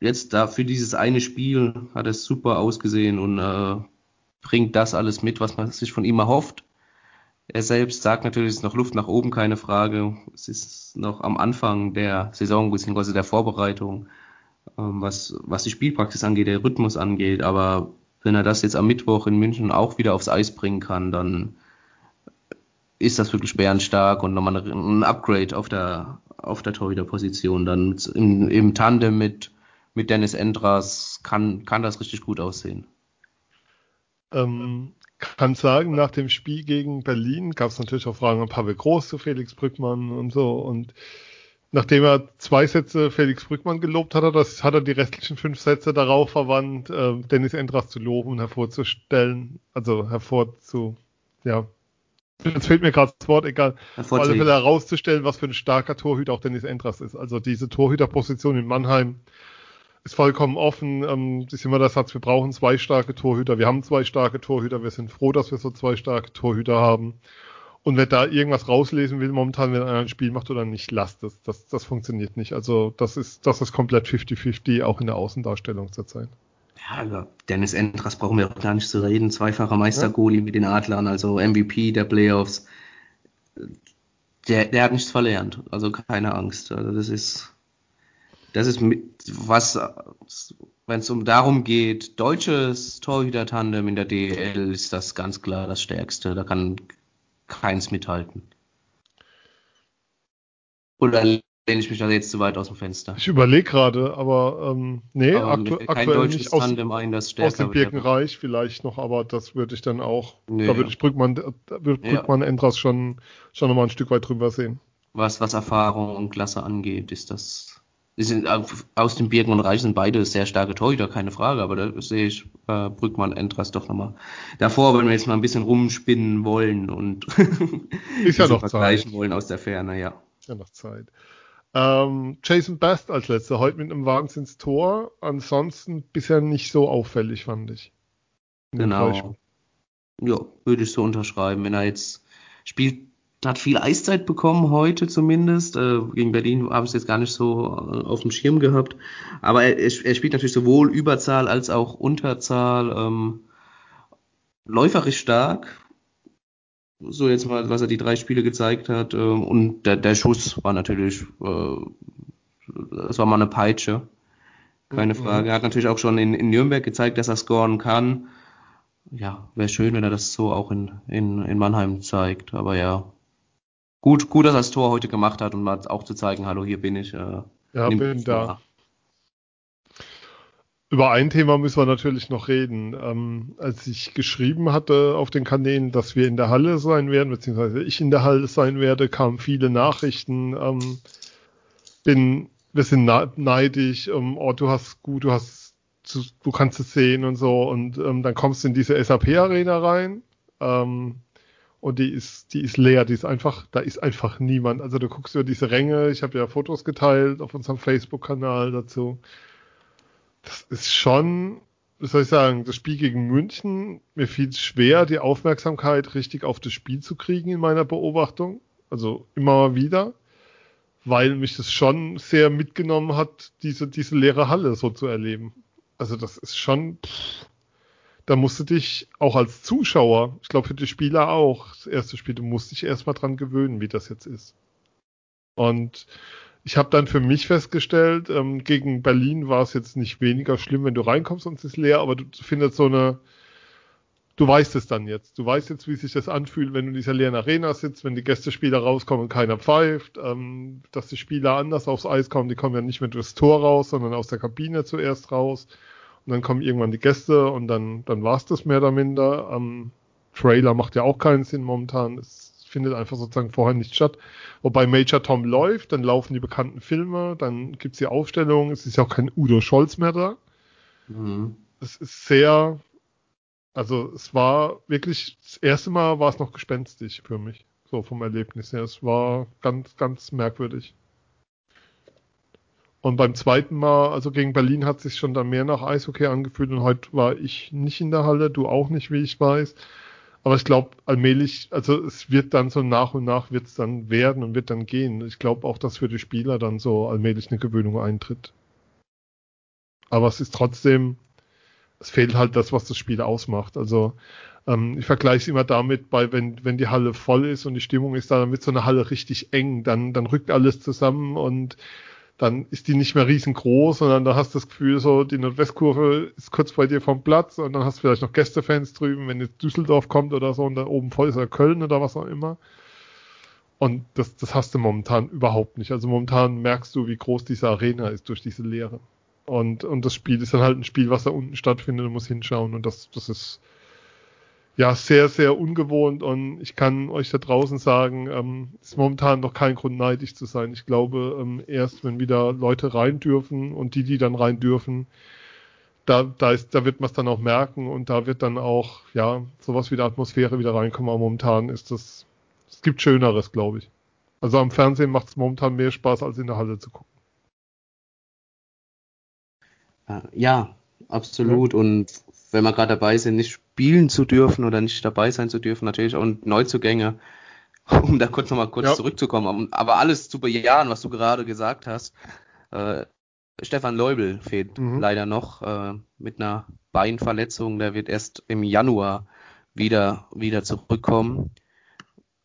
jetzt da für dieses eine Spiel hat es super ausgesehen und äh, bringt das alles mit, was man sich von ihm erhofft. Er selbst sagt natürlich, es ist noch Luft nach oben, keine Frage. Es ist noch am Anfang der Saison bzw. der Vorbereitung, ähm, was, was die Spielpraxis angeht, der Rhythmus angeht. Aber wenn er das jetzt am Mittwoch in München auch wieder aufs Eis bringen kann, dann ist das wirklich bärenstark und nochmal ein Upgrade auf der, auf der Torhüterposition. Dann im, im Tandem mit, mit Dennis Endras kann, kann das richtig gut aussehen. Ähm, kann sagen, nach dem Spiel gegen Berlin gab es natürlich auch Fragen an Pavel Groß zu Felix Brückmann und so. Und nachdem er zwei Sätze Felix Brückmann gelobt hat, das hat er die restlichen fünf Sätze darauf verwandt, äh, Dennis Endras zu loben und hervorzustellen, also hervorzu, ja. Jetzt fehlt mir gerade das Wort, egal. Auf alle Fälle herauszustellen, was für ein starker Torhüter auch Dennis Endras ist. Also diese Torhüterposition in Mannheim ist vollkommen offen. Ähm, das ist immer der Satz, wir brauchen zwei starke Torhüter. Wir haben zwei starke Torhüter. Wir sind froh, dass wir so zwei starke Torhüter haben. Und wer da irgendwas rauslesen will, momentan, wenn einer ein Spiel macht oder nicht, lasst es. Das, das funktioniert nicht. Also das ist, das ist komplett 50-50, auch in der Außendarstellung zurzeit. Ja, über Dennis Endras brauchen wir auch gar nicht zu reden. Zweifacher Meistergoalie ja. mit den Adlern, also MVP der Playoffs. Der, der hat nichts verlernt, also keine Angst. Also das ist, das ist was, wenn es um darum geht, deutsches Torhüter-Tandem in der DL ist das ganz klar das Stärkste. Da kann keins mithalten. Oder lehne ich mich da jetzt zu weit aus dem Fenster? Ich überlege gerade, aber ähm, nee, aber aktu aktuell nicht aus, ein, das aus dem Birkenreich vielleicht noch, aber das würde ich dann auch, nee, da würde ich Brückmann, würde Brückmann ja. Endras schon, schon nochmal ein Stück weit drüber sehen. Was, was Erfahrung und Klasse angeht, ist das sind aus dem Birken und Reich sind beide sehr starke Torhüter, keine Frage, aber da sehe ich äh, Brückmann Entras doch nochmal davor, wenn wir jetzt mal ein bisschen rumspinnen wollen und ist ja noch vergleichen Zeit. wollen aus der Ferne, ja. Ist ja noch Zeit. Ähm, Jason Best als letzter, heute mit einem Wahnsinns-Tor. Ansonsten bisher nicht so auffällig, fand ich. Genau. Ja, würde ich so unterschreiben. Wenn er jetzt spielt hat viel Eiszeit bekommen heute zumindest. Äh, gegen Berlin habe ich es jetzt gar nicht so äh, auf dem Schirm gehabt. Aber er, er, spielt natürlich sowohl Überzahl als auch Unterzahl. Ähm, läuferisch stark. So jetzt mal, was er die drei Spiele gezeigt hat. Ähm, und der, der Schuss war natürlich, äh, das war mal eine Peitsche. Keine mhm. Frage. Er hat natürlich auch schon in, in Nürnberg gezeigt, dass er scoren kann. Ja, wäre schön, wenn er das so auch in, in, in Mannheim zeigt. Aber ja, gut, gut, dass er das Tor heute gemacht hat, um mal auch zu zeigen, hallo, hier bin ich. Äh, ja, bin da. Über ein Thema müssen wir natürlich noch reden. Ähm, als ich geschrieben hatte auf den Kanälen, dass wir in der Halle sein werden, beziehungsweise ich in der Halle sein werde, kamen viele Nachrichten. Ähm, bin, wir sind neidisch. Ähm, oh, du hast gut, du hast, du kannst es sehen und so. Und ähm, dann kommst du in diese SAP-Arena rein. Ähm, und die ist, die ist leer, die ist einfach, da ist einfach niemand. Also du guckst über diese Ränge, ich habe ja Fotos geteilt auf unserem Facebook-Kanal dazu. Das ist schon, wie soll ich sagen, das Spiel gegen München, mir fiel schwer, die Aufmerksamkeit richtig auf das Spiel zu kriegen in meiner Beobachtung. Also immer wieder, weil mich das schon sehr mitgenommen hat, diese, diese leere Halle so zu erleben. Also das ist schon, pff, da musst du dich auch als Zuschauer, ich glaube für die Spieler auch, das erste Spiel, du musst dich erstmal dran gewöhnen, wie das jetzt ist. Und ich habe dann für mich festgestellt, ähm, gegen Berlin war es jetzt nicht weniger schlimm, wenn du reinkommst und es ist leer, aber du findest so eine, du weißt es dann jetzt. Du weißt jetzt, wie sich das anfühlt, wenn du in dieser leeren Arena sitzt, wenn die Gästespieler rauskommen und keiner pfeift, ähm, dass die Spieler anders aufs Eis kommen, die kommen ja nicht mehr durchs Tor raus, sondern aus der Kabine zuerst raus. Und dann kommen irgendwann die Gäste und dann, dann war es das mehr oder minder. Am Trailer macht ja auch keinen Sinn momentan. Es findet einfach sozusagen vorher nicht statt. Wobei Major Tom läuft, dann laufen die bekannten Filme, dann gibt's die Aufstellung, es ist ja auch kein Udo Scholz mehr da. Mhm. Es ist sehr, also es war wirklich, das erste Mal war es noch gespenstig für mich. so vom Erlebnis her. Es war ganz, ganz merkwürdig. Und beim zweiten Mal, also gegen Berlin hat sich schon dann mehr nach Eishockey angefühlt und heute war ich nicht in der Halle, du auch nicht, wie ich weiß. Aber ich glaube, allmählich, also es wird dann so nach und nach wird es dann werden und wird dann gehen. Ich glaube auch, dass für die Spieler dann so allmählich eine Gewöhnung eintritt. Aber es ist trotzdem, es fehlt halt das, was das Spiel ausmacht. Also ähm, ich vergleiche es immer damit, bei wenn, wenn die Halle voll ist und die Stimmung ist da, dann wird so eine Halle richtig eng, dann, dann rückt alles zusammen und dann ist die nicht mehr riesengroß, sondern da hast du das Gefühl, so die Nordwestkurve ist kurz bei dir vom Platz und dann hast du vielleicht noch Gästefans drüben, wenn jetzt Düsseldorf kommt oder so und da oben voll ist oder Köln oder was auch immer. Und das, das hast du momentan überhaupt nicht. Also momentan merkst du, wie groß diese Arena ist durch diese Leere. Und, und das Spiel ist dann halt ein Spiel, was da unten stattfindet und muss hinschauen. Und das, das ist ja sehr, sehr ungewohnt. Und ich kann euch da draußen sagen, ähm, ist momentan noch kein Grund, neidisch zu sein. Ich glaube, ähm, erst wenn wieder Leute rein dürfen und die, die dann rein dürfen, da, da, ist, da wird man es dann auch merken und da wird dann auch, ja, sowas wie der Atmosphäre wieder reinkommen. Aber momentan ist das, es gibt Schöneres, glaube ich. Also am Fernsehen macht es momentan mehr Spaß, als in der Halle zu gucken. Äh, ja, absolut. Ja. Und wenn wir gerade dabei sind, nicht spielen zu dürfen oder nicht dabei sein zu dürfen, natürlich auch Neuzugänge, um da kurz nochmal kurz ja. zurückzukommen, aber alles zu bejahen, was du gerade gesagt hast. Äh, Stefan Leubel fehlt mhm. leider noch äh, mit einer Beinverletzung. Der wird erst im Januar wieder, wieder zurückkommen.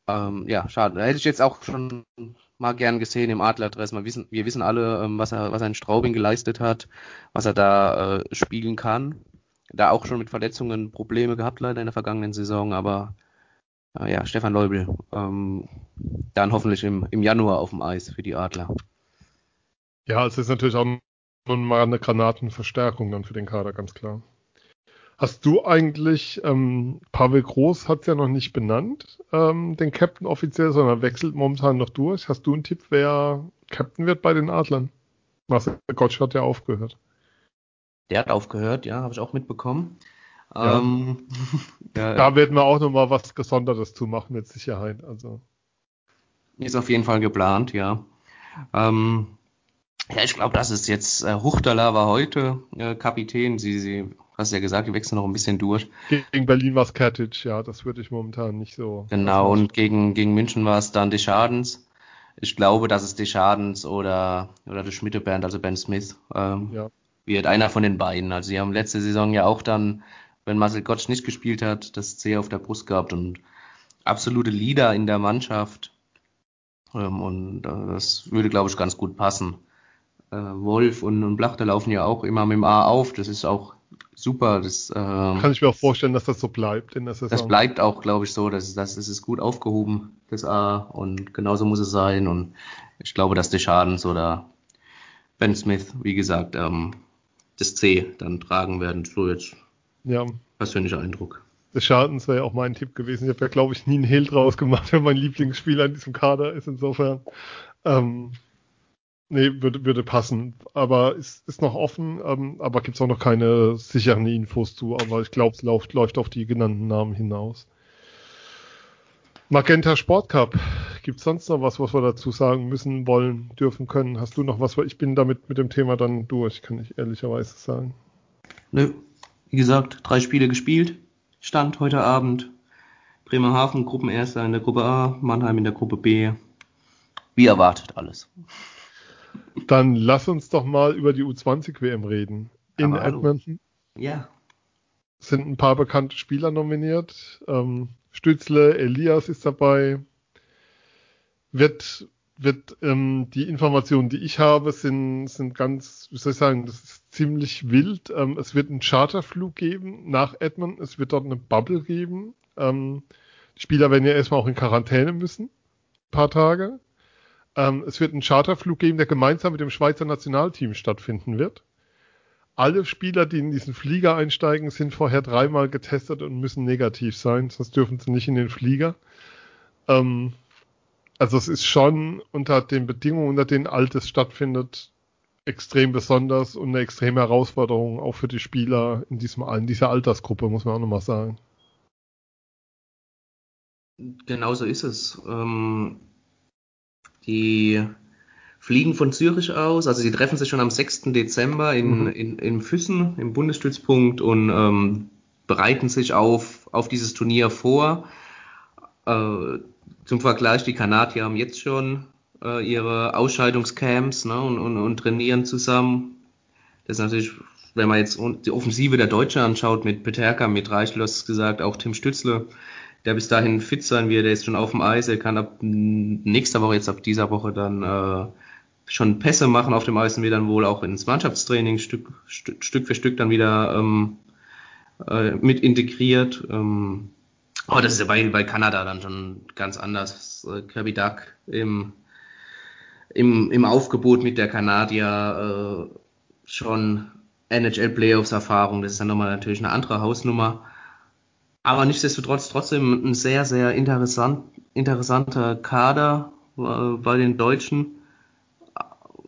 Ähm, ja, schade. Da hätte ich jetzt auch schon mal gern gesehen im Adlerdress. Wir wissen, wir wissen alle, ähm, was er, was er in Straubing geleistet hat, was er da äh, spielen kann. Da auch schon mit Verletzungen Probleme gehabt leider in der vergangenen Saison, aber äh, ja, Stefan Leubel, ähm, dann hoffentlich im, im Januar auf dem Eis für die Adler. Ja, es ist natürlich auch mal eine Granatenverstärkung dann für den Kader, ganz klar. Hast du eigentlich, ähm, Pavel Groß hat es ja noch nicht benannt, ähm, den Captain offiziell, sondern wechselt momentan noch durch. Hast du einen Tipp, wer Captain wird bei den Adlern? Marcel Gottsch hat ja aufgehört. Der hat aufgehört, ja, habe ich auch mitbekommen. Ja. Ähm, ja, da werden wir auch nochmal was Gesondertes zu machen, mit Sicherheit. Also. Ist auf jeden Fall geplant, ja. Ähm, ja, ich glaube, das ist jetzt, äh, Huchtala war heute äh, Kapitän. Sie, sie hast ja gesagt, die wechseln noch ein bisschen durch. Gegen Berlin war es Katic, ja, das würde ich momentan nicht so. Genau, und gegen, gegen München war es dann Deschadens. Ich glaube, dass es Deschadens oder, oder der Schmidt-Band, also Ben Smith, ähm, ja. Wird einer von den beiden. Also sie haben letzte Saison ja auch dann, wenn Marcel Gottsch nicht gespielt hat, das C auf der Brust gehabt und absolute Leader in der Mannschaft. Ähm, und äh, das würde, glaube ich, ganz gut passen. Äh, Wolf und, und Blachter laufen ja auch immer mit dem A auf. Das ist auch super. Das, ähm, Kann ich mir auch vorstellen, dass das so bleibt in der Saison. Das bleibt auch, glaube ich, so. Das, das, das ist gut aufgehoben, das A. Und genauso muss es sein. Und ich glaube, dass der Schadens oder Ben Smith, wie gesagt, ähm, das C dann tragen werden. So jetzt ja. persönlicher Eindruck. Des Schadens wäre ja auch mein Tipp gewesen. Ich habe ja, glaube ich, nie einen Hehl draus gemacht, wenn mein Lieblingsspieler in diesem Kader ist. Insofern. Ähm, Nee, würde, würde passen. Aber ist, ist noch offen, ähm, aber gibt es auch noch keine sicheren Infos zu. Aber ich glaube, es läuft, läuft auf die genannten Namen hinaus. Magenta Sport Cup. Gibt es sonst noch was, was wir dazu sagen müssen, wollen, dürfen, können? Hast du noch was? Ich bin damit mit dem Thema dann durch, kann ich ehrlicherweise sagen. Nö. Wie gesagt, drei Spiele gespielt. Stand heute Abend. Bremerhaven Gruppenerster in der Gruppe A, Mannheim in der Gruppe B. Wie erwartet alles. Dann lass uns doch mal über die U20-WM reden. In Aber Edmonton. Ja. Sind ein paar bekannte Spieler nominiert. Ähm, Stützle, Elias ist dabei. Wird, wird ähm, die Informationen, die ich habe, sind, sind ganz, wie soll ich sagen, das ist ziemlich wild. Ähm, es wird einen Charterflug geben nach Edmonton. Es wird dort eine Bubble geben. Ähm, die Spieler werden ja erstmal auch in Quarantäne müssen. Ein paar Tage. Ähm, es wird einen Charterflug geben, der gemeinsam mit dem Schweizer Nationalteam stattfinden wird. Alle Spieler, die in diesen Flieger einsteigen, sind vorher dreimal getestet und müssen negativ sein, sonst dürfen sie nicht in den Flieger. Ähm, also es ist schon unter den Bedingungen, unter denen Altes stattfindet, extrem besonders und eine extreme Herausforderung auch für die Spieler in, diesem, in dieser Altersgruppe, muss man auch nochmal sagen. Genau so ist es. Ähm, die fliegen von Zürich aus, also sie treffen sich schon am 6. Dezember in, mhm. in, in Füssen, im Bundesstützpunkt und ähm, bereiten sich auf, auf dieses Turnier vor. Äh, zum Vergleich, die Kanadier haben jetzt schon äh, ihre Ausscheidungscamps ne, und, und, und trainieren zusammen. Das ist natürlich, wenn man jetzt die Offensive der Deutschen anschaut, mit Peterka, mit Reichlos gesagt, auch Tim Stützle, der bis dahin fit sein wird, der ist schon auf dem Eis, er kann ab nächster Woche, jetzt ab dieser Woche dann äh, schon Pässe machen auf dem Eis und wir dann wohl auch ins Mannschaftstraining Stück, Stück, Stück für Stück dann wieder ähm, äh, mit integriert. Ähm, aber das ist ja bei, bei Kanada dann schon ganz anders. Äh, Kirby Duck im, im, im Aufgebot mit der Kanadier äh, schon NHL Playoffs Erfahrung. Das ist dann nochmal natürlich eine andere Hausnummer. Aber nichtsdestotrotz trotzdem ein sehr, sehr interessant, interessanter Kader äh, bei den Deutschen.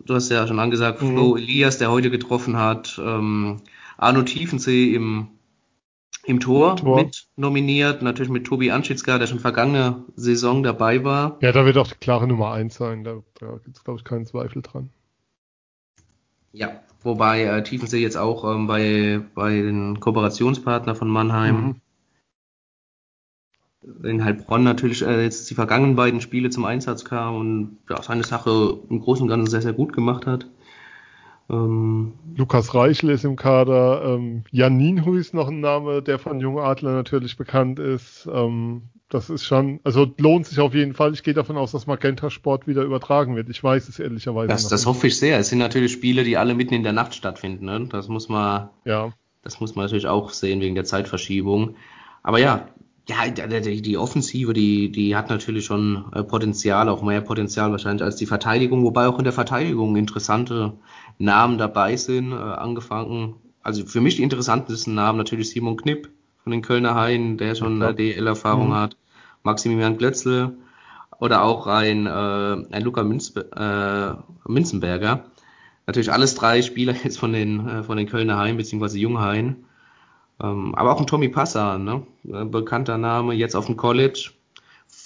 Du hast ja schon angesagt, mhm. Flo Elias, der heute getroffen hat, ähm, Arno Tiefensee im, im Tor, Tor, mit nominiert, natürlich mit Tobi Anschitzka, der schon vergangene Saison dabei war. Ja, da wird auch die klare Nummer eins sein, da, da gibt es, glaube ich, keinen Zweifel dran. Ja, wobei äh, Tiefensee jetzt auch ähm, bei, bei den Kooperationspartner von Mannheim mhm in Heilbronn natürlich äh, jetzt die vergangenen beiden Spiele zum Einsatz kam und ja, seine Sache im Großen und Ganzen sehr, sehr gut gemacht hat. Ähm, Lukas Reichel ist im Kader. Ähm, Jan Nienhu ist noch ein Name, der von Jung Adler natürlich bekannt ist. Ähm, das ist schon, also lohnt sich auf jeden Fall. Ich gehe davon aus, dass Magenta Sport wieder übertragen wird. Ich weiß es ehrlicherweise das, Das hoffe ich sehr. Es sind natürlich Spiele, die alle mitten in der Nacht stattfinden. Ne? Das muss man, ja. das muss man natürlich auch sehen wegen der Zeitverschiebung. Aber ja, ja, die, die Offensive, die, die hat natürlich schon äh, Potenzial, auch mehr Potenzial wahrscheinlich als die Verteidigung, wobei auch in der Verteidigung interessante Namen dabei sind, äh, angefangen. Also für mich die interessantesten Namen natürlich Simon Knipp von den Kölner Haien, der schon ja, DL-Erfahrung mhm. hat, Maximilian Glötzle oder auch ein, äh, ein Luca Münz, äh, Münzenberger. Natürlich alles drei Spieler jetzt von den, äh, von den Kölner Haien beziehungsweise Junghaien. Ähm, aber auch ein Tommy Passa, ne? bekannter Name, jetzt auf dem College.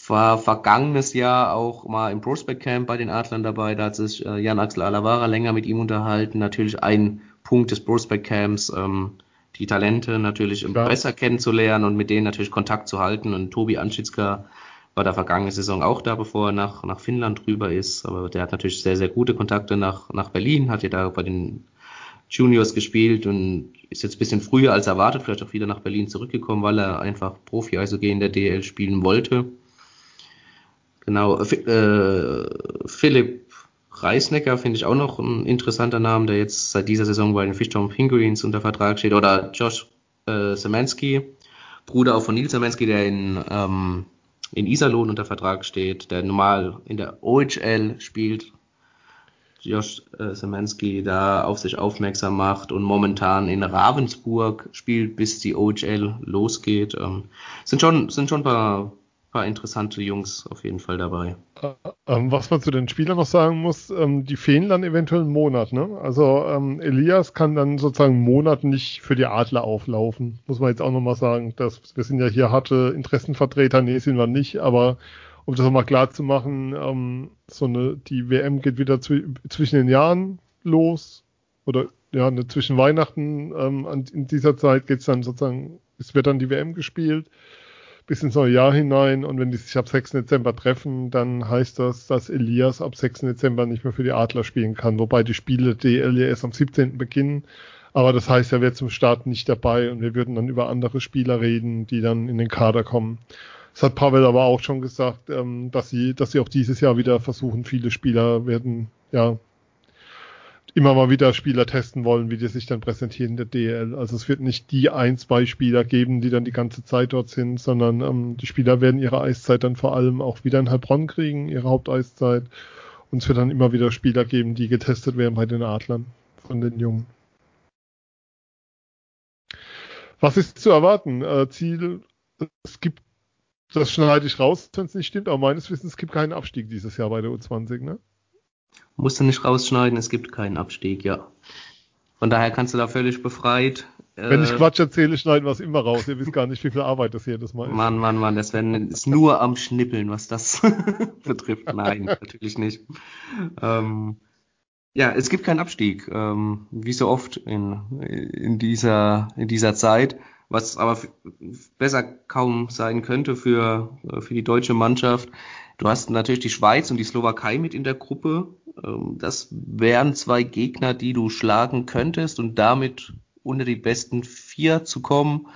War vergangenes Jahr auch mal im Prospect Camp bei den Adlern dabei. Da hat sich äh, Jan Axel Alavara länger mit ihm unterhalten. Natürlich ein Punkt des Prospect Camps, ähm, die Talente natürlich Klar. besser kennenzulernen und mit denen natürlich Kontakt zu halten. Und Tobi Anschitzka war der vergangene Saison auch da, bevor er nach, nach Finnland rüber ist. Aber der hat natürlich sehr, sehr gute Kontakte nach, nach Berlin, hat ja da bei den Juniors gespielt und ist jetzt ein bisschen früher als erwartet, vielleicht auch wieder nach Berlin zurückgekommen, weil er einfach Profi-Eishockey in der DL spielen wollte. Genau, äh, Philipp Reisnecker finde ich auch noch ein interessanter Name, der jetzt seit dieser Saison bei den Fishtown Penguins unter Vertrag steht. Oder Josh äh, Semansky, Bruder auch von Nils Semansky, der in, ähm, in Iserlohn unter Vertrag steht, der normal in der OHL spielt, Josh äh, Semansky da auf sich aufmerksam macht und momentan in Ravensburg spielt, bis die OHL losgeht. Ähm, sind schon, sind schon ein paar, paar interessante Jungs auf jeden Fall dabei. Äh, ähm, was man zu den Spielern noch sagen muss, ähm, die fehlen dann eventuell einen Monat. Ne? Also ähm, Elias kann dann sozusagen einen Monat nicht für die Adler auflaufen. Muss man jetzt auch nochmal sagen. Dass, wir sind ja hier harte Interessenvertreter, nee, sind wir nicht, aber um das nochmal klar zu machen, ähm, so eine, die WM geht wieder zw zwischen den Jahren los oder ja, ne, zwischen Weihnachten ähm, an, in dieser Zeit geht's dann sozusagen, es wird dann die WM gespielt bis ins neue Jahr hinein und wenn die sich ab 6. Dezember treffen, dann heißt das, dass Elias ab 6. Dezember nicht mehr für die Adler spielen kann, wobei die Spiele DL ja erst am 17. beginnen. Aber das heißt, er wird zum Start nicht dabei und wir würden dann über andere Spieler reden, die dann in den Kader kommen. Das hat Pavel aber auch schon gesagt, ähm, dass sie, dass sie auch dieses Jahr wieder versuchen, viele Spieler werden, ja, immer mal wieder Spieler testen wollen, wie die sich dann präsentieren in der DL. Also es wird nicht die ein, zwei Spieler geben, die dann die ganze Zeit dort sind, sondern ähm, die Spieler werden ihre Eiszeit dann vor allem auch wieder in Heilbronn kriegen, ihre Haupteiszeit. Und es wird dann immer wieder Spieler geben, die getestet werden bei den Adlern von den Jungen. Was ist zu erwarten? Äh, Ziel, es gibt das schneide ich raus, wenn es nicht stimmt, aber meines Wissens gibt keinen Abstieg dieses Jahr bei der U20, ne? Musst du nicht rausschneiden, es gibt keinen Abstieg, ja. Von daher kannst du da völlig befreit Wenn ich äh, Quatsch erzähle, schneiden wir es immer raus. Ihr wisst gar nicht, wie viel Arbeit das jedes Mal ist. Mann, Mann, Mann, das ist nur am Schnippeln, was das betrifft. Nein, natürlich nicht. Ähm, ja, es gibt keinen Abstieg, ähm, wie so oft in, in, dieser, in dieser Zeit, was aber besser kaum sein könnte für, für die deutsche Mannschaft. Du hast natürlich die Schweiz und die Slowakei mit in der Gruppe. Ähm, das wären zwei Gegner, die du schlagen könntest und damit unter die besten vier zu kommen,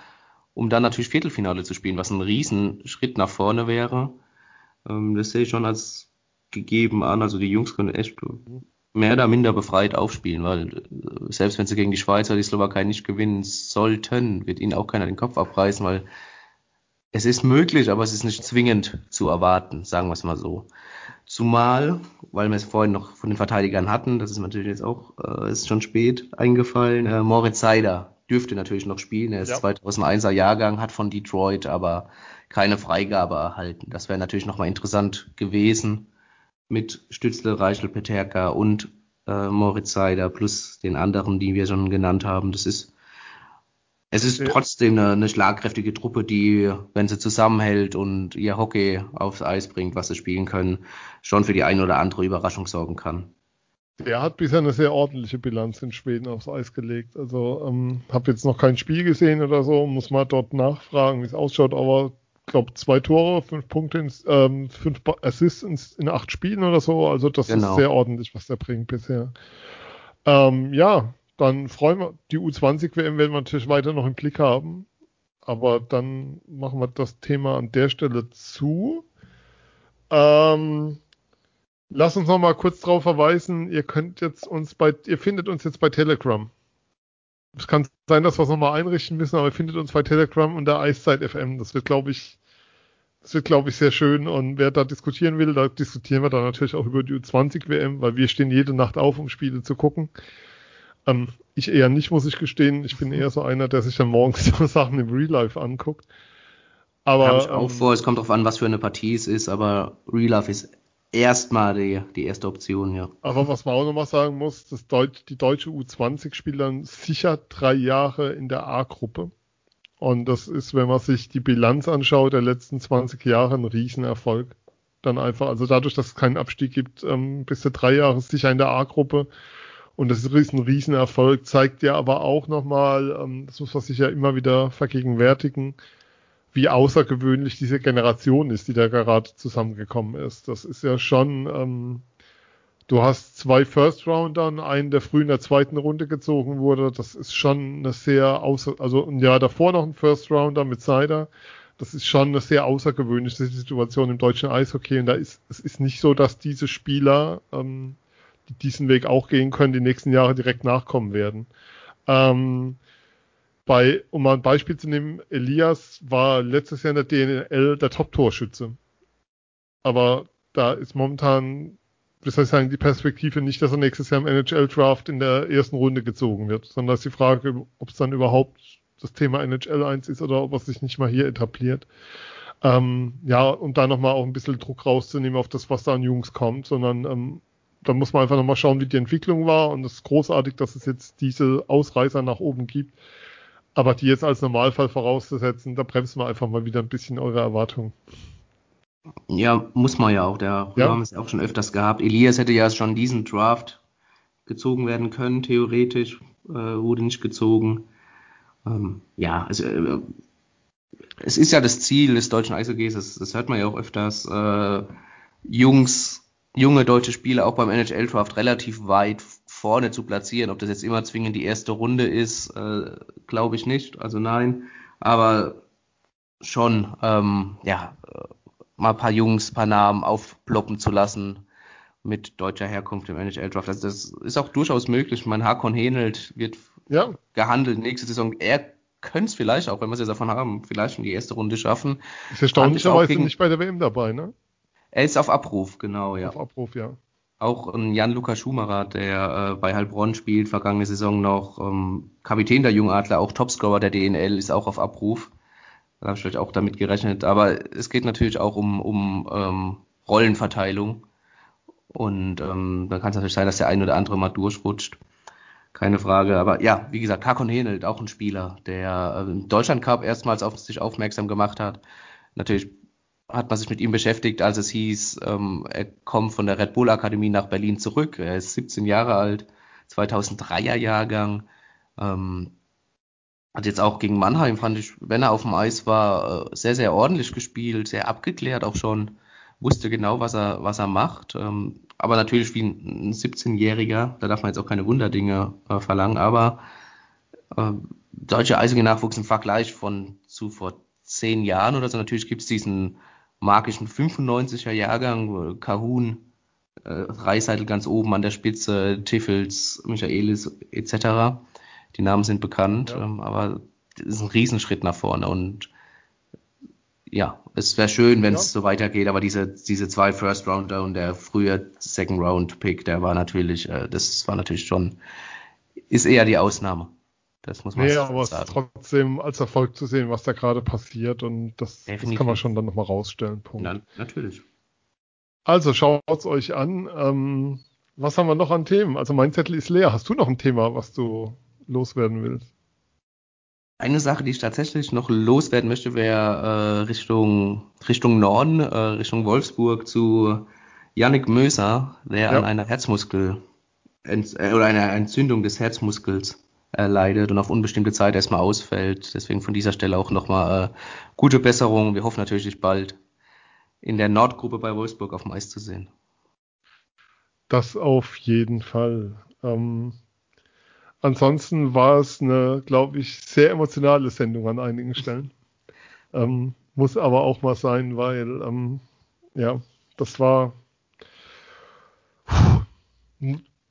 um dann natürlich Viertelfinale zu spielen, was ein Riesenschritt nach vorne wäre. Ähm, das sehe ich schon als gegeben an. Also die Jungs können echt mehr oder minder befreit aufspielen, weil äh, selbst wenn sie gegen die Schweiz oder die Slowakei nicht gewinnen sollten, wird ihnen auch keiner den Kopf abreißen, weil es ist möglich, aber es ist nicht zwingend zu erwarten, sagen wir es mal so. Zumal, weil wir es vorhin noch von den Verteidigern hatten, das ist natürlich jetzt auch, äh, ist schon spät eingefallen, äh, Moritz Seider dürfte natürlich noch spielen. Er ist ja. 2001er Jahrgang, hat von Detroit aber keine Freigabe erhalten. Das wäre natürlich nochmal interessant gewesen mit Stützle, Reichel, Peterka und äh, Moritz Seider plus den anderen, die wir schon genannt haben. Das ist es ist ja. trotzdem eine, eine, schlagkräftige Truppe, die, wenn sie zusammenhält und ihr Hockey aufs Eis bringt, was sie spielen können, schon für die eine oder andere Überraschung sorgen kann. Er hat bisher eine sehr ordentliche Bilanz in Schweden aufs Eis gelegt. Also ähm, habe jetzt noch kein Spiel gesehen oder so, muss mal dort nachfragen, wie es ausschaut, aber glaube zwei Tore, fünf Punkte, ins, ähm, fünf Assists ins, in acht Spielen oder so. Also das genau. ist sehr ordentlich, was der bringt bisher. Ähm, ja, dann freuen wir, die U20-WM werden wir natürlich weiter noch im Blick haben. Aber dann machen wir das Thema an der Stelle zu. Ähm, lass uns noch mal kurz darauf verweisen, ihr könnt jetzt uns bei, ihr findet uns jetzt bei Telegram. Es kann sein, dass wir es nochmal einrichten müssen, aber ihr findet uns bei Telegram unter Eiszeit FM. Das wird, glaube ich, das wird, glaube ich, sehr schön. Und wer da diskutieren will, da diskutieren wir dann natürlich auch über die U20 WM, weil wir stehen jede Nacht auf, um Spiele zu gucken. Ähm, ich eher nicht, muss ich gestehen. Ich bin eher so einer, der sich dann morgens so Sachen im Real Life anguckt. Aber. Habe ich auch ähm, vor. Es kommt darauf an, was für eine Partie es ist, aber Real Life ist erstmal die, die erste Option, ja. Aber was man auch nochmal sagen muss, das Deut die deutsche U20 spielt dann sicher drei Jahre in der A-Gruppe. Und das ist, wenn man sich die Bilanz anschaut, der letzten 20 Jahre ein Riesenerfolg. Dann einfach, also dadurch, dass es keinen Abstieg gibt, ähm, bis zu drei Jahre sicher in der A-Gruppe. Und das ist ein Riesenerfolg, zeigt ja aber auch nochmal, ähm, das muss man sich ja immer wieder vergegenwärtigen, wie außergewöhnlich diese Generation ist, die da gerade zusammengekommen ist. Das ist ja schon, ähm, du hast zwei First Rounder und einen, der früh in der zweiten Runde gezogen wurde. Das ist schon eine sehr außer, also ein Jahr davor noch ein First Rounder mit Seider. Das ist schon eine sehr außergewöhnliche Situation im deutschen Eishockey. Und da ist, es ist nicht so, dass diese Spieler ähm, die diesen Weg auch gehen können, die nächsten Jahre direkt nachkommen werden. Ähm, bei, um mal ein Beispiel zu nehmen, Elias war letztes Jahr in der DNL der Top-Torschütze. Aber da ist momentan, soll ich sagen, die Perspektive nicht, dass er nächstes Jahr im NHL-Draft in der ersten Runde gezogen wird, sondern ist die Frage, ob es dann überhaupt das Thema NHL 1 ist oder ob er sich nicht mal hier etabliert. Ähm, ja, um da nochmal auch ein bisschen Druck rauszunehmen auf das, was da an Jungs kommt, sondern ähm, da muss man einfach nochmal schauen, wie die Entwicklung war. Und es ist großartig, dass es jetzt diese Ausreißer nach oben gibt. Aber die jetzt als Normalfall vorauszusetzen, da bremsen wir einfach mal wieder ein bisschen eure Erwartungen. Ja, muss man ja auch. Der ja. haben es auch schon öfters gehabt. Elias hätte ja schon diesen Draft gezogen werden können, theoretisch. Äh, wurde nicht gezogen. Ähm, ja, also, äh, es ist ja das Ziel des deutschen Eishockeys, das, das hört man ja auch öfters, äh, Jungs junge deutsche Spieler auch beim NHL-Draft relativ weit vorne zu platzieren. Ob das jetzt immer zwingend die erste Runde ist, äh, glaube ich nicht. Also nein. Aber schon, ähm, ja, mal ein paar Jungs, ein paar Namen aufploppen zu lassen mit deutscher Herkunft im NHL-Draft. Also das ist auch durchaus möglich. Mein Hakon Henelt wird ja. gehandelt nächste Saison. Er könnte es vielleicht auch, wenn wir es jetzt davon haben, vielleicht in die erste Runde schaffen. Ist erstaunlicherweise nicht bei der WM dabei, ne? Er ist auf Abruf, genau, ja. Auf Abruf, ja. Auch ein Jan-Luca Schumacher, der äh, bei Heilbronn spielt, vergangene Saison noch ähm, Kapitän der Jungadler, auch Topscorer der DNL, ist auch auf Abruf. Da habe ich vielleicht auch damit gerechnet. Aber es geht natürlich auch um, um ähm, Rollenverteilung. Und ähm, dann kann es natürlich sein, dass der ein oder andere mal durchrutscht. keine Frage. Aber ja, wie gesagt, Hakon Henelt, auch ein Spieler, der äh, im Deutschland Cup erstmals auf sich aufmerksam gemacht hat. Natürlich hat man sich mit ihm beschäftigt, als es hieß, ähm, er kommt von der Red Bull Akademie nach Berlin zurück. Er ist 17 Jahre alt, 2003er Jahrgang. Ähm, hat jetzt auch gegen Mannheim, fand ich, wenn er auf dem Eis war, äh, sehr, sehr ordentlich gespielt, sehr abgeklärt auch schon, wusste genau, was er, was er macht. Ähm, aber natürlich wie ein 17-Jähriger, da darf man jetzt auch keine Wunderdinge äh, verlangen, aber äh, deutsche Eisige-Nachwuchs im Vergleich von zu vor zehn Jahren oder so, natürlich gibt es diesen magischen 95er Jahrgang, Kahun, äh, Reiseitel ganz oben an der Spitze, Tiffels, Michaelis etc. Die Namen sind bekannt, ja. ähm, aber es ist ein Riesenschritt nach vorne und ja, es wäre schön, wenn es ja. so weitergeht, aber diese, diese zwei First Rounder und der frühe Second Round Pick, der war natürlich, äh, das war natürlich schon, ist eher die Ausnahme. Das muss man nee, aber es ist trotzdem als Erfolg zu sehen, was da gerade passiert und das, das kann man schon dann nochmal rausstellen. Punkt. Ja, natürlich. Also schaut's euch an. Ähm, was haben wir noch an Themen? Also mein Zettel ist leer. Hast du noch ein Thema, was du loswerden willst? Eine Sache, die ich tatsächlich noch loswerden möchte, wäre äh, Richtung, Richtung Norden, äh, Richtung Wolfsburg zu Yannick Möser, der ja. an einer Herzmuskel äh, oder einer Entzündung des Herzmuskels äh, leidet und auf unbestimmte Zeit erstmal ausfällt. Deswegen von dieser Stelle auch nochmal äh, gute Besserung. Wir hoffen natürlich dich bald in der Nordgruppe bei Wolfsburg auf dem Eis zu sehen. Das auf jeden Fall. Ähm, ansonsten war es eine, glaube ich, sehr emotionale Sendung an einigen Stellen. Ähm, muss aber auch mal sein, weil, ähm, ja, das war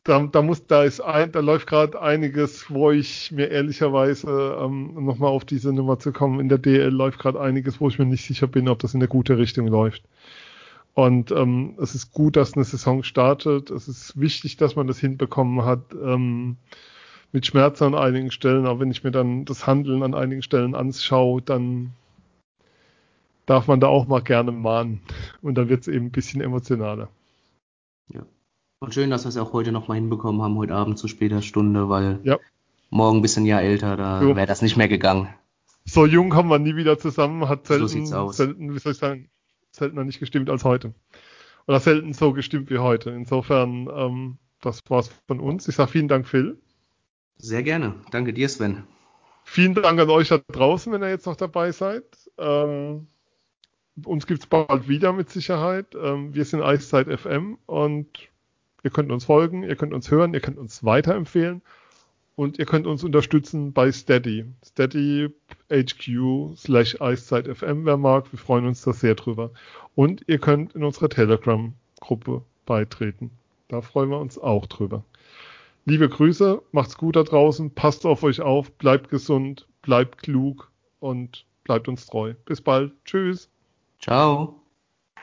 da, da muss, da ist ein, da läuft gerade einiges, wo ich mir ehrlicherweise, ähm, nochmal auf diese Nummer zu kommen, in der DL läuft gerade einiges, wo ich mir nicht sicher bin, ob das in eine gute Richtung läuft. Und ähm, es ist gut, dass eine Saison startet. Es ist wichtig, dass man das hinbekommen hat. Ähm, mit Schmerzen an einigen Stellen, aber wenn ich mir dann das Handeln an einigen Stellen anschaue, dann darf man da auch mal gerne mahnen. Und dann wird es eben ein bisschen emotionaler. Und schön, dass wir es auch heute nochmal hinbekommen haben, heute Abend zu später Stunde, weil ja. morgen ein bisschen Jahr älter, da so. wäre das nicht mehr gegangen. So jung kommen wir nie wieder zusammen, hat selten, so selten, wie soll ich sagen, seltener nicht gestimmt als heute. Oder selten so gestimmt wie heute. Insofern, ähm, das war's von uns. Ich sage vielen Dank, Phil. Sehr gerne. Danke dir, Sven. Vielen Dank an euch da draußen, wenn ihr jetzt noch dabei seid. Ähm, uns gibt's bald wieder mit Sicherheit. Ähm, wir sind Eiszeit FM und Ihr könnt uns folgen, ihr könnt uns hören, ihr könnt uns weiterempfehlen und ihr könnt uns unterstützen bei Steady. Steady HQ slash EiszeitFM, wer mag. Wir freuen uns da sehr drüber. Und ihr könnt in unserer Telegram-Gruppe beitreten. Da freuen wir uns auch drüber. Liebe Grüße, macht's gut da draußen, passt auf euch auf, bleibt gesund, bleibt klug und bleibt uns treu. Bis bald. Tschüss. Ciao.